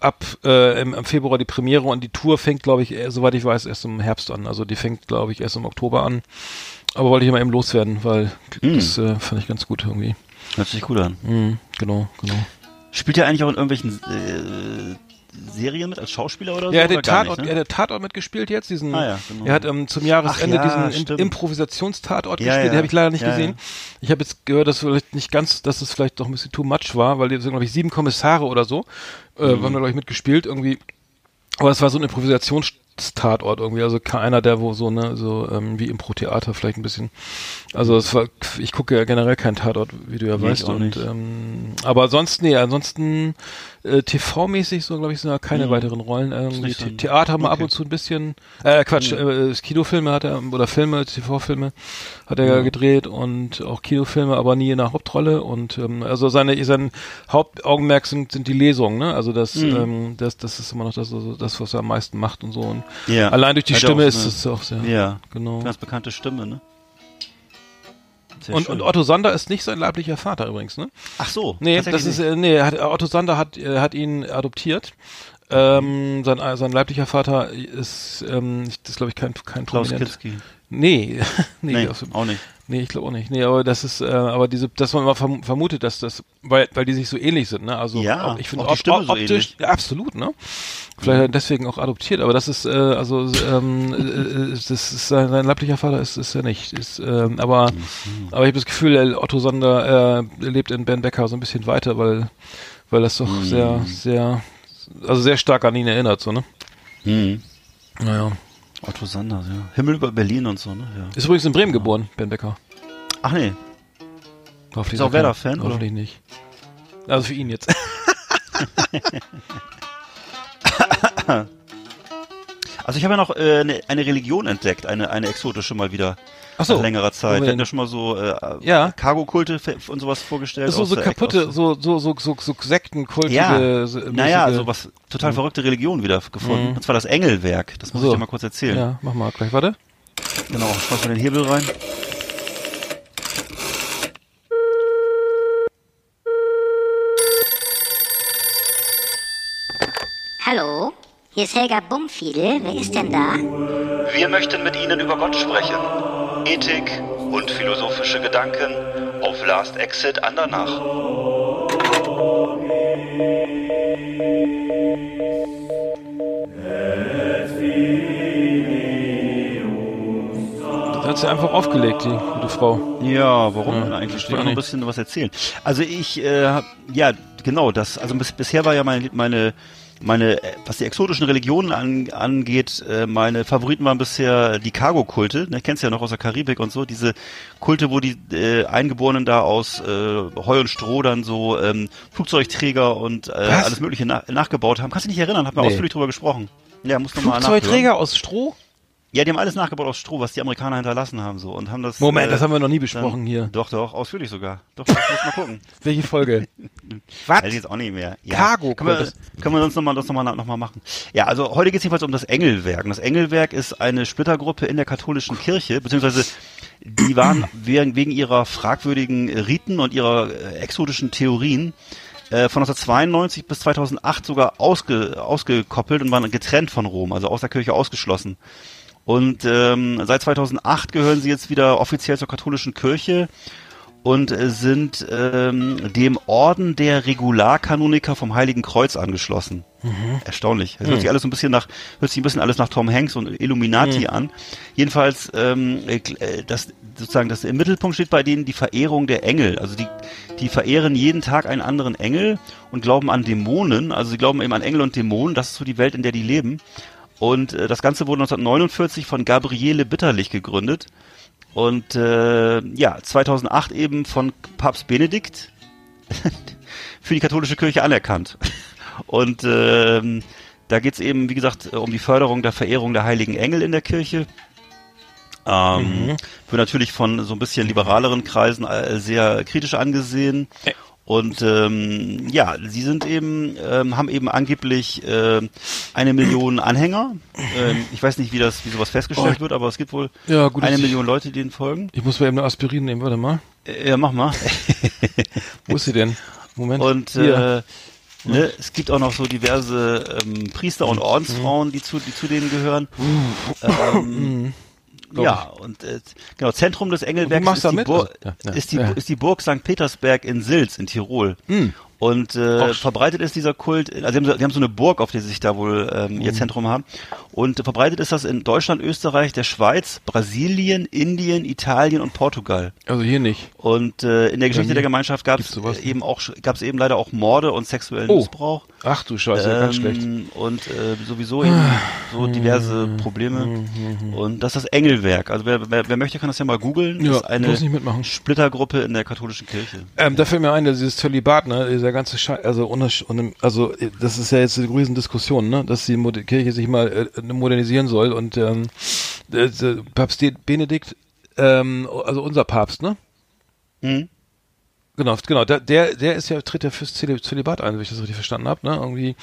ab äh, im, im Februar die Premiere und die Tour fängt, glaube ich, äh, soweit ich weiß, erst im Herbst an. Also die fängt, glaube ich, erst im Oktober an. Aber wollte ich mal eben loswerden, weil das äh, fand ich ganz gut irgendwie. Hört sich gut an. Mhm, genau, genau. Spielt ja eigentlich auch in irgendwelchen äh, Serien mit als Schauspieler oder so? Ja, er hat den Tatort, nicht, er ne? hat den Tatort mitgespielt jetzt, diesen, Ah ja, genau. er hat ähm, zum Jahresende Ach ja, diesen Im stimmt. Improvisationstatort Ja, gespielt, den habe ich leider nicht gesehen. Ich habe jetzt gehört, dass vielleicht nicht ganz, dass es vielleicht doch ein bisschen too much war, weil jetzt sind, glaube ich, sieben Kommissare oder so, äh, Mhm. waren da, glaube ich, mitgespielt irgendwie. Aber es war so ein Improvisationstatort irgendwie, also keiner, der wo so, ne, so ähm, wie Impro-Theater vielleicht ein bisschen. Also es war, ich gucke ja generell keinen Tatort, wie du ja Nee, weißt. Und ähm, aber sonst, nee, ansonsten äh, TV-mäßig so, glaube ich, sind da keine Mhm. weiteren Rollen. Irgendwie nicht so Theater haben wir ab okay. und zu ein bisschen, äh, Quatsch, äh, Kinofilme hat er, oder Filme, TV-Filme hat er ja. gedreht und auch Kinofilme, aber nie in der Hauptrolle und ähm, also seine sein Hauptaugenmerk sind, sind die Lesungen, ne? Also das, Mhm. ähm, das, das ist immer noch das, also das, was er am meisten macht und so. Und Ja. allein durch die Hat Stimme ist eine- es auch sehr, Ja, genau. ganz bekannte Stimme, ne? Und, und Otto Sander ist nicht sein leiblicher Vater übrigens, ne? Ach so. Nee, das ist, äh, nee, hat, Otto Sander hat, äh, hat ihn adoptiert. Ähm, sein, äh, sein leiblicher Vater ist, ähm, das glaube ich kein, kein Klaus Prominent. Kinski. Nee, nee, Nee, auch nicht. Nee, ich glaube auch nicht. Nee, aber das ist, äh, aber diese, dass man immer verm vermutet, dass das, weil, weil die sich so ähnlich sind, ne? Also Ja, ob- ich finde auch die op- so optisch, ja, absolut, ne? Vielleicht er deswegen auch adoptiert, aber das ist, äh, also ähm, äh, das ist sein, sein leiblicher Vater ist, ist er nicht. Ist, ähm, aber, aber ich habe das Gefühl, äh, Otto Sander äh, lebt in Ben Becker so ein bisschen weiter, weil, weil das doch Mhm. sehr, sehr, also sehr stark an ihn erinnert, so, ne? Mhm. Naja. Otto Sanders, ja. Himmel über Berlin und so, ne? Ja. Ist übrigens in Bremen geboren, Ben Becker. Ach nee. Hoffentlich Ist auch Werder-Fan, oder? Hoffentlich nicht. Also für ihn jetzt. Also ich habe ja noch äh, eine, eine Religion entdeckt, eine, eine exotische mal wieder. Ach so. Nach längerer Zeit. Wir hatten ja schon mal so äh, Ja. Cargo-Kulte und sowas vorgestellt. so, so kaputte, so, so, so, so, so sektenkultige. Ja, so- naja, so was total verrückte Religion wieder gefunden. Mhm. Und zwar das Engelwerk. Das muss So. ich dir mal kurz erzählen. Ja, mach mal gleich, warte. Genau, schmeiß mal den Hebel rein. Hallo, hier ist Helga Bumfiedel. Wer ist denn da? Wir möchten mit Ihnen über Gott sprechen. Ethik und philosophische Gedanken auf Last Exit Andernach. Da hat sie einfach aufgelegt, die gute Frau. Ja, warum Ja, denn eigentlich? Ich will noch ein bisschen was erzählen. Also ich, äh, ja, genau, das, also bis, bisher war ja meine, meine, meine, äh, was die exotischen Religionen an, angeht, äh, meine Favoriten waren bisher die Cargo-Kulte, ne, kennst du ja noch aus der Karibik und so, diese Kulte, wo die äh, Eingeborenen da aus äh, Heu und Stroh dann so ähm, Flugzeugträger und äh, Was? alles mögliche na nachgebaut haben. Kannst du dich nicht erinnern? Haben wir Nee. ausführlich drüber gesprochen. Ja, musst du mal nachhören. Flugzeugträger aus Stroh? Ja, die haben alles nachgebaut aus Stroh, was die Amerikaner hinterlassen haben so und haben das. Moment, äh, das haben wir noch nie dann- besprochen hier. Doch, doch, ausführlich sogar. Doch, doch muss mal gucken. Welche Folge? Was? Weiß ich jetzt auch nicht mehr. Ja. Cargo können wir, können wir sonst noch mal, das nochmal noch mal machen. Ja, also heute geht es jedenfalls um das Engelwerk. Und das Engelwerk ist eine Splittergruppe in der katholischen Kirche, beziehungsweise die waren wegen, wegen ihrer fragwürdigen Riten und ihrer äh, exotischen Theorien äh, von 1992 bis 2008 sogar ausge, ausgekoppelt und waren getrennt von Rom, also aus der Kirche ausgeschlossen. Und ähm, seit 2008 gehören sie jetzt wieder offiziell zur katholischen Kirche und äh, sind ähm, dem Orden der Regularkanoniker vom Heiligen Kreuz angeschlossen. Erstaunlich. Das hört sich alles so ein bisschen nach, hört sich ein bisschen alles nach Tom Hanks und Illuminati an. Jedenfalls, ähm, äh, äh, das sozusagen, das im Mittelpunkt steht bei denen die Verehrung der Engel. Also die, die verehren jeden Tag einen anderen Engel und glauben an Dämonen. Also sie glauben eben an Engel und Dämonen. Das ist so die Welt, in der die leben. Und äh, das Ganze wurde 1949 von Gabriele Bitterlich gegründet. Und äh, ja, 2008 eben von Papst Benedikt für die katholische Kirche anerkannt. Und ähm, da geht's eben, wie gesagt, um die Förderung der Verehrung der heiligen Engel in der Kirche. Ähm, Mhm. Wird natürlich von so ein bisschen liberaleren Kreisen äh, sehr kritisch angesehen. Und ähm, ja, sie sind eben, ähm, haben eben angeblich ähm, eine Million Anhänger. Ähm, ich weiß nicht, wie das, wie sowas festgestellt Oh. wird, aber es gibt wohl Ja, gut. eine Million Leute, die ihnen folgen. Ich muss mal eben eine Aspirin nehmen, warte mal. Äh, Ja, mach mal. Wo ist sie denn? Moment. Und äh, ne, es gibt auch noch so diverse ähm, Priester und Ordensfrauen, die zu, die zu denen gehören. Ähm, Ja, und äh, genau, Zentrum des Engelwerks ist die, mit? Bur Ja, ja, ist, die, ja. ist die Burg St. Petersberg in Silz in Tirol. Hm. Und äh, verbreitet ist dieser Kult, also die haben, so- die haben so eine Burg, auf der sie sich da wohl ähm, Mhm. ihr Zentrum haben. Und äh, verbreitet ist das in Deutschland, Österreich, der Schweiz, Brasilien, Indien, Italien und Portugal. Also hier nicht. Und äh, in der Geschichte der Gemeinschaft gab es eben auch gab es eben leider auch Morde und sexuellen Oh. Missbrauch. Ach du Scheiße, ganz schlecht. Ähm, Und äh, sowieso eben so diverse Mhm. Probleme. Und das ist das Engelwerk. Also wer, wer, wer möchte, kann das ja mal googeln. Das Ja, ist eine muss nicht mitmachen. Splittergruppe in der katholischen Kirche. Ähm, da fällt mir ein, dass dieses Zölibat, ne, dieser ganze Scheiß, also, also äh, das ist ja jetzt eine riesen Diskussion, ne, dass die Kirche sich mal äh, modernisieren soll und ähm, äh, äh, Papst Benedikt, ähm, also unser Papst, ne? Hm? Genau, genau, der, der, ist ja, tritt ja fürs Zöli- Zölibat ein, wenn ich das richtig verstanden habe, ne? Irgendwie,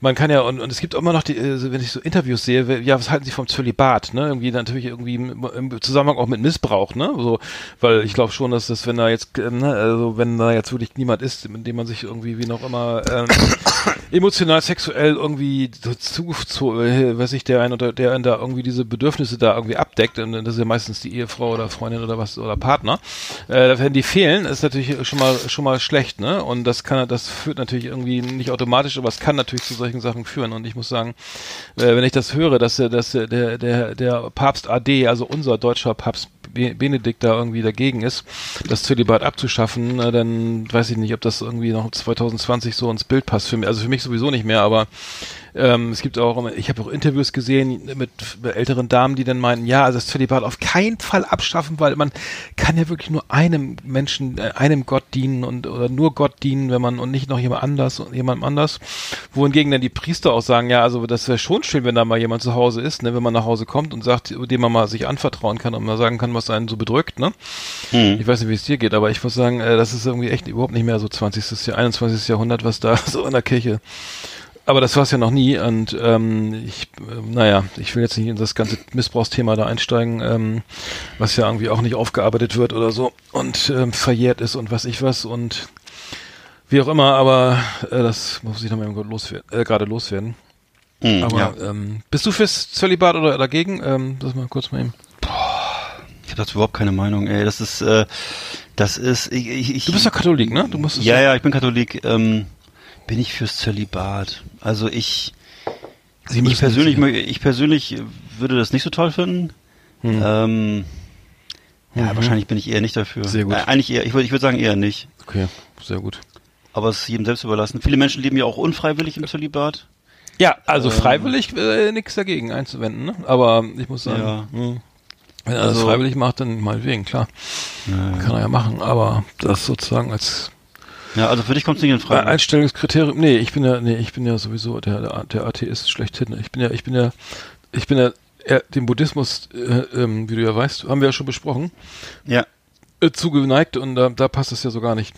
man kann ja, und, und es gibt immer noch die, äh, wenn ich so Interviews sehe, ja, was halten Sie vom Zölibat, ne? Irgendwie natürlich irgendwie im, Zusammenhang auch mit Missbrauch, ne? So, weil ich glaube schon, dass das, wenn da jetzt, äh, ne, also wenn da jetzt wirklich niemand ist, mit dem man sich irgendwie wie noch immer ähm, emotional, sexuell irgendwie zu, zu äh, weiß ich, der ein oder der einen da irgendwie diese Bedürfnisse da irgendwie abdeckt, und das ist ja meistens die Ehefrau oder Freundin oder was oder Partner, äh, wenn die fehlen, ist natürlich schon mal schon mal schlecht, ne? Und das kann das führt natürlich irgendwie nicht automatisch, aber es kann natürlich zu solchen Sachen führen. Und ich muss sagen, äh, wenn ich das höre, dass der, dass der, der, der, Papst AD, also unser deutscher Papst Be- Benedikt da irgendwie dagegen ist, das Zölibat abzuschaffen, äh, dann weiß ich nicht, ob das irgendwie noch 2020 so ins Bild passt. Für mich, also für mich sowieso nicht mehr, aber ähm, es gibt auch, ich habe auch Interviews gesehen mit älteren Damen, die dann meinten, ja, also das Zölibat auf keinen Fall abschaffen, weil man kann ja wirklich nur einem Menschen, äh, einem Gott dienen und oder nur Gott dienen, wenn man und nicht noch jemand anders und jemandem anders. Wohingegen dann die Priester auch sagen, ja, also das wäre schon schön, wenn da mal jemand zu Hause ist, ne, wenn man nach Hause kommt und sagt, dem man mal sich anvertrauen kann und mal sagen kann, was einen so bedrückt, ne? Hm. Ich weiß nicht, wie es dir geht, aber ich muss sagen, äh, das ist irgendwie echt überhaupt nicht mehr so 20. Jahr, 21. Jahrhundert, was da so in der Kirche. Aber das war es ja noch nie und ähm, ich, äh, naja, ich will jetzt nicht in das ganze Missbrauchsthema da einsteigen, ähm, was ja irgendwie auch nicht aufgearbeitet wird oder so und ähm, verjährt ist und was ich was und wie auch immer, aber äh, das muss ich noch mal irgendwo loswerden, äh, gerade loswerden. Hm, Aber ja. ähm, bist du fürs Zölibat oder dagegen? Ähm, das mal kurz mal eben. Ich habe dazu überhaupt keine Meinung, ey. Das ist, äh, das ist, ich, ich, Du bist doch Katholik, ne? Du musst Ja, ja, ich bin Katholik. Ähm, bin ich fürs Zölibat? Also ich, ich persönlich, ich persönlich würde das nicht so toll finden. Hm. Ähm, ja, Mhm. wahrscheinlich bin ich eher nicht dafür. Sehr gut. Äh, eigentlich eher, ich würde, ich würde sagen eher nicht. Okay, sehr gut. Aber es ist jedem selbst überlassen. Viele Menschen leben ja auch unfreiwillig im Zölibat. Ja, also Ähm. freiwillig äh, nichts dagegen einzuwenden, ne? Aber ich muss sagen, Ja. hm, wenn er das Also- freiwillig macht, dann meinetwegen, klar. Kann er ja machen, aber das sozusagen als Ja, also für dich kommt es nicht in Frage. Einstellungskriterium. Nee, ich bin ja, nee, ich bin ja sowieso der, der, Atheist schlechthin. Ich bin ja, ich bin ja, ich bin ja dem Buddhismus, äh, ähm, wie du ja weißt, haben wir ja schon besprochen, ja. äh, zugeneigt und da, da passt es ja so gar nicht.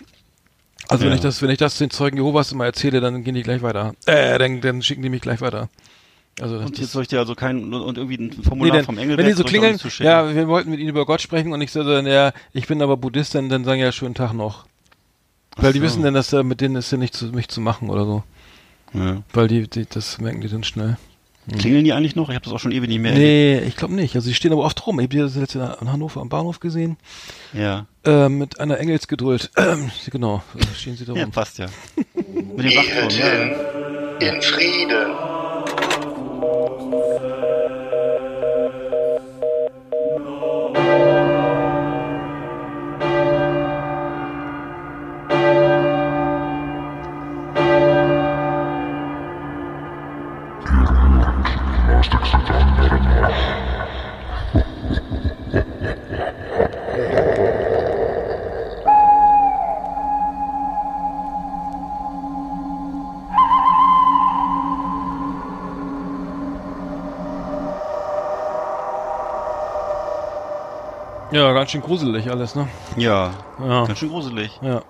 Also wenn Ja. ich das, wenn ich das den Zeugen Jehovas immer erzähle, dann gehen die gleich weiter. Äh, dann, dann schicken die mich gleich weiter. Also Und jetzt soll ich dir also kein und irgendwie ein Nee, Formular denn, vom Engelberg wenn die so klingeln, ja, wir wollten mit ihnen über Gott sprechen und ich so, dann, ja, ich bin aber Buddhist, dann, dann sagen ja schönen Tag noch. Weil die so. wissen dann, dass da mit denen ist ja nicht zu, mich zu machen oder so. Ja. Weil die, die das merken die dann schnell. Klingeln die eigentlich noch? Ich habe das auch schon ewig nicht mehr Nee, ich glaube nicht. Also die stehen aber oft rum. Ich habe die das jetzt in Hannover am Bahnhof gesehen. erlebt. Äh, mit einer Engelsgeduld. Ähm, genau, äh, stehen sie da Ja. ja, rum. passt ja. Mit dem Wachturm, ja. ja. in Frieden. Ganz schön gruselig alles, ne? Ja, Ja. ganz schön gruselig. Ja.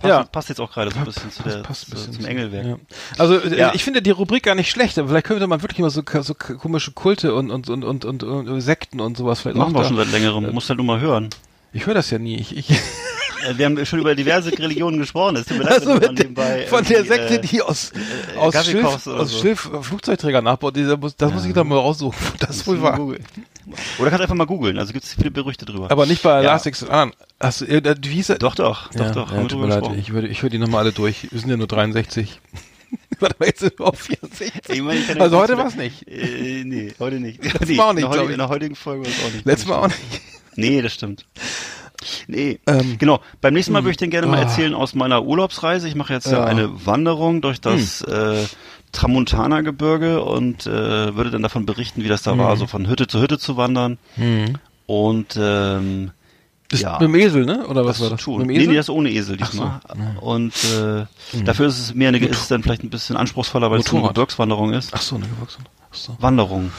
Passt, Ja. passt jetzt auch gerade so ein bisschen zu der, passt zu, bisschen zum zu- Engelwerk. Ja. Also äh, Ja. ich finde die Rubrik gar nicht schlecht, aber vielleicht könnte man wirklich mal so, so komische Kulte und und und und, und, und Sekten und sowas vielleicht Machen wir da- schon seit längerem. Musst halt nur mal hören. Ich höre das ja nie. Ich, ich Äh, Wir haben schon über diverse Religionen gesprochen. Es tut mir leid, Also mit dem, nebenbei von der Sekte, äh, die aus, äh, aus, oder aus so. Schilf Flugzeugträger nachbaut. Dieser muss, das muss ich doch mal raussuchen. Das ist wohl wahr. Oder kannst einfach mal googeln. Also gibt es viele Gerüchte drüber. Aber nicht bei Ja. Elastic und anderen. Hast du, äh, wie hieß er? Doch, doch, doch, ja, doch. Ja, tut mir leid, ich würde, ich die nochmal alle durch. Wir sind ja nur 63. Warte mal, jetzt sind wir auf 64. Ich meine, ich also heute nicht- war's nicht. Äh, nee, heute nicht. Letztes nee, Mal auch nicht, in, der heutigen, in der heutigen Folge war es auch nicht. Letztes Mal auch nicht. Nee, das stimmt. Nee, Ähm, genau. Beim nächsten Mal würde ich dir gerne mal Ah. erzählen aus meiner Urlaubsreise. Ich mache jetzt ja, Ja. eine Wanderung durch das äh, Tramontana-Gebirge und äh, würde dann davon berichten, wie das da war, so von Hütte zu Hütte zu wandern. Und ähm, Das ja. mit dem Esel, ne? Oder was das war das? tun. Mit dem Nee, Esel? nee, das ist ohne Esel diesmal. Und äh, dafür ist es mehr eine, ist es dann vielleicht ein bisschen anspruchsvoller, weil es eine Motorrad. Gebirgswanderung ist. Ach so, eine Gewachsen. Ach so. Wanderung.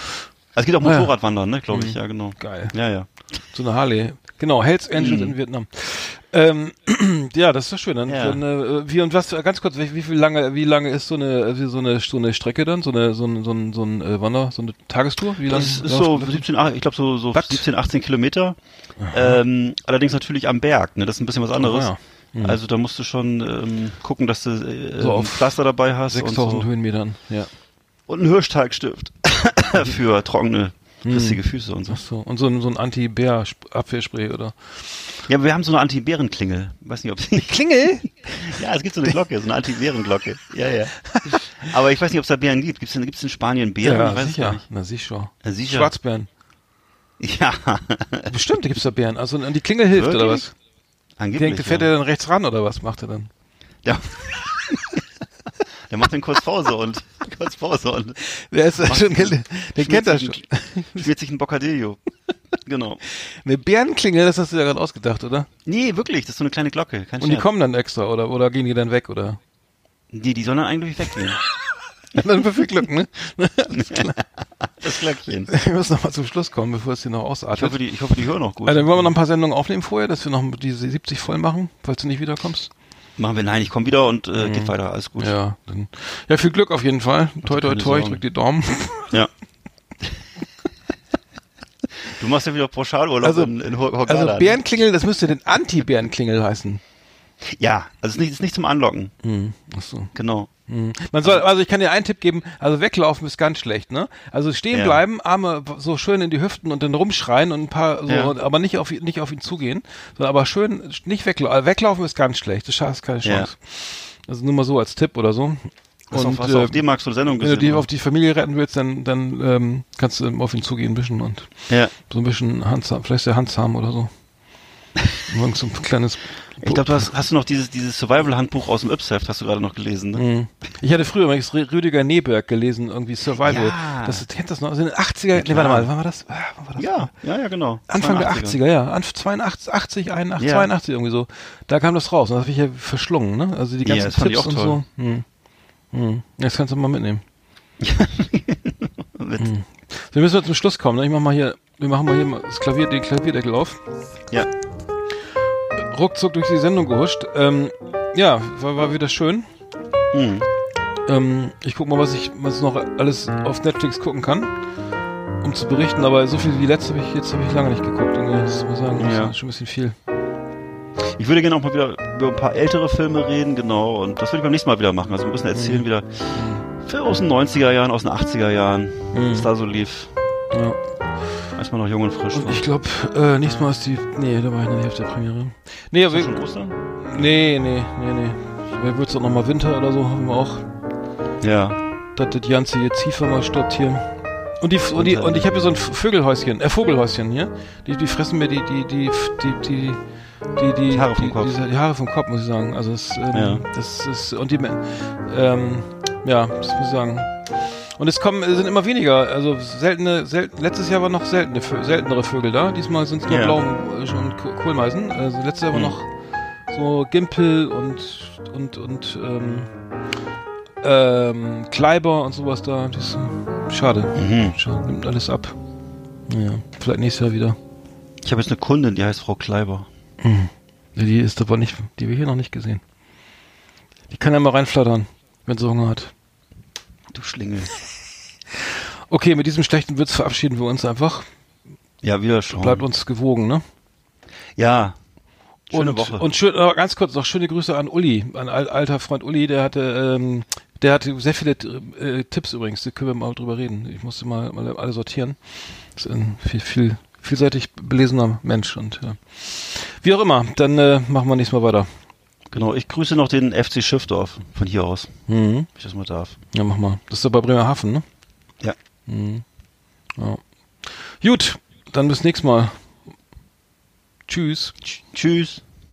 Also es geht auch Ah, ja. Motorradwandern, ne, glaube ich, ja, genau. Geil. Ja, ja. So eine Harley. Genau, Hells Angels in Vietnam. Ähm, ja, das ist doch schön. Dann, Ja. dann äh, wie und was ganz kurz, wie, wie viel lange, wie lange ist so eine wie so eine so eine Strecke dann, so eine so ein so ein so ein äh, Wander, so eine Tagestour? Wie lange? Das ist so 17, ach, ich glaube so, so Was? 17, 18 Kilometer. Ähm, allerdings natürlich am Berg, ne? Das ist ein bisschen was anderes. Oh, ja. Also da musst du schon ähm, gucken, dass du äh, So ein auf Pflaster dabei hast und, 6000 so. Höhenmetern. Ja. und einen Hirschteigstift für trockene, rissige Füße und so. Ach so. Und so ein so ein Anti-Bär-Abwehrspray oder? Ja, aber wir haben so eine Anti-Bären-Klingel. Weiß nicht, ob sie. Klingel? ja, es gibt so eine Glocke, so eine Anti-Bären-Glocke. Ja, ja. Aber ich weiß nicht, ob es da Bären gibt. Gibt es in, gibt's in Spanien Bären? Ja, ich weiß es sicher. nicht. Na sicher. Ja, sicher. Schwarzbären. Ja. Bestimmt gibt's da Bären. Also und die Klingel hilft oder Wirklich? was? Angeblich. Denkt, fährt ja. er dann rechts ran oder was macht er dann? Ja. Der macht dann kurz Pause und kurz Pause und Der ist ja schon, den kennt er schon. schmiert sich ein- schmiert sich ein Boccadillo. Genau. Eine Bärenklingel, das hast du ja gerade ausgedacht, oder? Nee, wirklich, das ist so eine kleine Glocke. Kein Und die kommen dann extra, oder, oder gehen die dann weg, oder? Nee, die sollen dann eigentlich weggehen. dann für viel Glück, ne? Das Glöckchen. Wir müssen noch mal zum Schluss kommen, bevor es hier noch Ich ausartet. hoffe, die, ich hoffe, die hören noch gut. Also, dann wollen wir noch ein paar Sendungen aufnehmen vorher, dass wir noch diese 70 voll machen, falls du nicht wiederkommst. Machen wir, nein, ich komme wieder und äh, geht weiter, alles gut. Mhm. Ja, dann, ja, viel Glück auf jeden Fall. Toi, toi, keine toi, ich drück die Daumen. Ja. Du machst ja wieder Pauschalurlaub Also, in, in Hurghada, Also, ne? Bärenklingel, das müsste den Anti-Bärenklingel heißen. Ja, also es ist nicht, zum Anlocken. Hm, ach so. Genau. Man soll, also ich kann dir einen Tipp geben, also weglaufen ist ganz schlecht, ne? Also stehen Ja. bleiben, Arme so schön in die Hüften und dann rumschreien und ein paar so, Ja. aber nicht auf nicht auf ihn zugehen, sondern aber schön nicht weglaufen. Weglaufen ist ganz schlecht, das hast keine Ja. Chance. Also nur mal so als Tipp oder so. Hast, und auf, hast äh, auf D-Mark so Sendung wenn du gesehen? die auf die Familie retten willst, dann dann ähm, kannst du auf ihn zugehen ein bisschen und ja. so ein bisschen handsam, vielleicht der handsam oder so. Irgend so ein kleines Ich glaube, du hast, hast du noch dieses, dieses Survival-Handbuch aus dem Yps-Heft, hast du gerade noch gelesen, ne? Mhm. Ich hatte früher übrigens Rü- Rüdiger Neberg gelesen, irgendwie Survival. Ja. Das kennt das noch? Also in den 80er, nee, klar. warte mal, wann war das? Ah, Wann war das? Ja, ja, ja, genau. Anfang der 82er. 80er, ja. Anf 82, 80, 81, Ja. 82 irgendwie so. Da kam das raus und das habe ich ja verschlungen, ne? Also die Ja, ganzen ich Tipps und toll. so. Hm. Hm. Das kannst du mal mitnehmen. Mit, So, wir müssen zum Schluss kommen, ne? Ich mach mal hier, wir machen mal hier mal das Klavier, den Klavierdeckel auf. Ja. Ruckzuck durch die Sendung gehuscht. Ähm, ja, war, war wieder schön. Mhm. Ähm, ich guck mal, was ich was noch alles auf Netflix gucken kann, um zu berichten. Aber so viel wie letztes habe ich jetzt habe ich lange nicht geguckt. Das muss ich sagen, das Ja. ist schon ein bisschen viel. Ich würde gerne auch mal wieder über ein paar ältere Filme reden, genau. Und das würde ich beim nächsten Mal wieder machen. Also ein bisschen erzählen wieder Filme aus den 90er Jahren, aus den 80er Jahren, Mhm. was da so lief. Ja. Als man noch jung und frisch Und war. ich glaube, äh, nächstes Mal ist die. Nee, da war ich noch nicht auf der Premiere. Nee, aber Ist das schon Ostern? nee, nee, nee, nee. Vielleicht wird's auch noch mal Winter oder so, hoffen wir auch. Ja. dass das ganze jetzt Ziefer mal stoppt hier. Und die und die und ich habe hier so ein Vögelhäuschen, äh Vogelhäuschen hier. Die die fressen mir die die die die die die die, Die Haare vom die, Kopf. Diese, die Haare vom Kopf muss ich sagen. Also es, ähm, Ja. das ist und die ähm, ja, das muss ich sagen. Und es kommen es sind immer weniger, also seltene selten letztes Jahr waren noch seltene seltenere Vögel da. Diesmal sind es nur Ja. Blau und, und Koh- Kohlmeisen. Also letztes Jahr war Mhm. noch so Gimpel und und und ähm, ähm, Kleiber und sowas da. Das ist äh, schade. Mhm. Schade, nimmt alles ab. Naja, vielleicht nächstes Jahr wieder. Ich habe jetzt eine Kundin, die heißt Frau Kleiber. Ja, Die ist aber nicht, die wir hier noch nicht gesehen. Die kann ja mal reinflattern, wenn sie Hunger hat. Du Schlingel. Okay, mit diesem schlechten Witz verabschieden wir uns einfach. Ja, wieder schauen. Bleibt uns gewogen, ne? Ja. Schöne und, Woche. Und schön, äh, ganz kurz noch schöne Grüße an Uli, an al alter Freund Uli, der hatte, ähm, der hatte sehr viele äh, Tipps übrigens, da können wir mal drüber reden. Ich musste mal, mal alle sortieren. Das ist ein viel, viel, vielseitig belesener Mensch und äh, wie auch immer, dann äh, machen wir nächstes Mal weiter. Genau, ich grüße noch den FC Schiffdorf von hier aus, Mhm. wenn ich das mal darf. Ja, mach mal. Das ist ja bei Bremerhaven, ne? Ja. Mhm. Ja. Gut, dann bis nächstes Mal. Tschüss. Tschüss.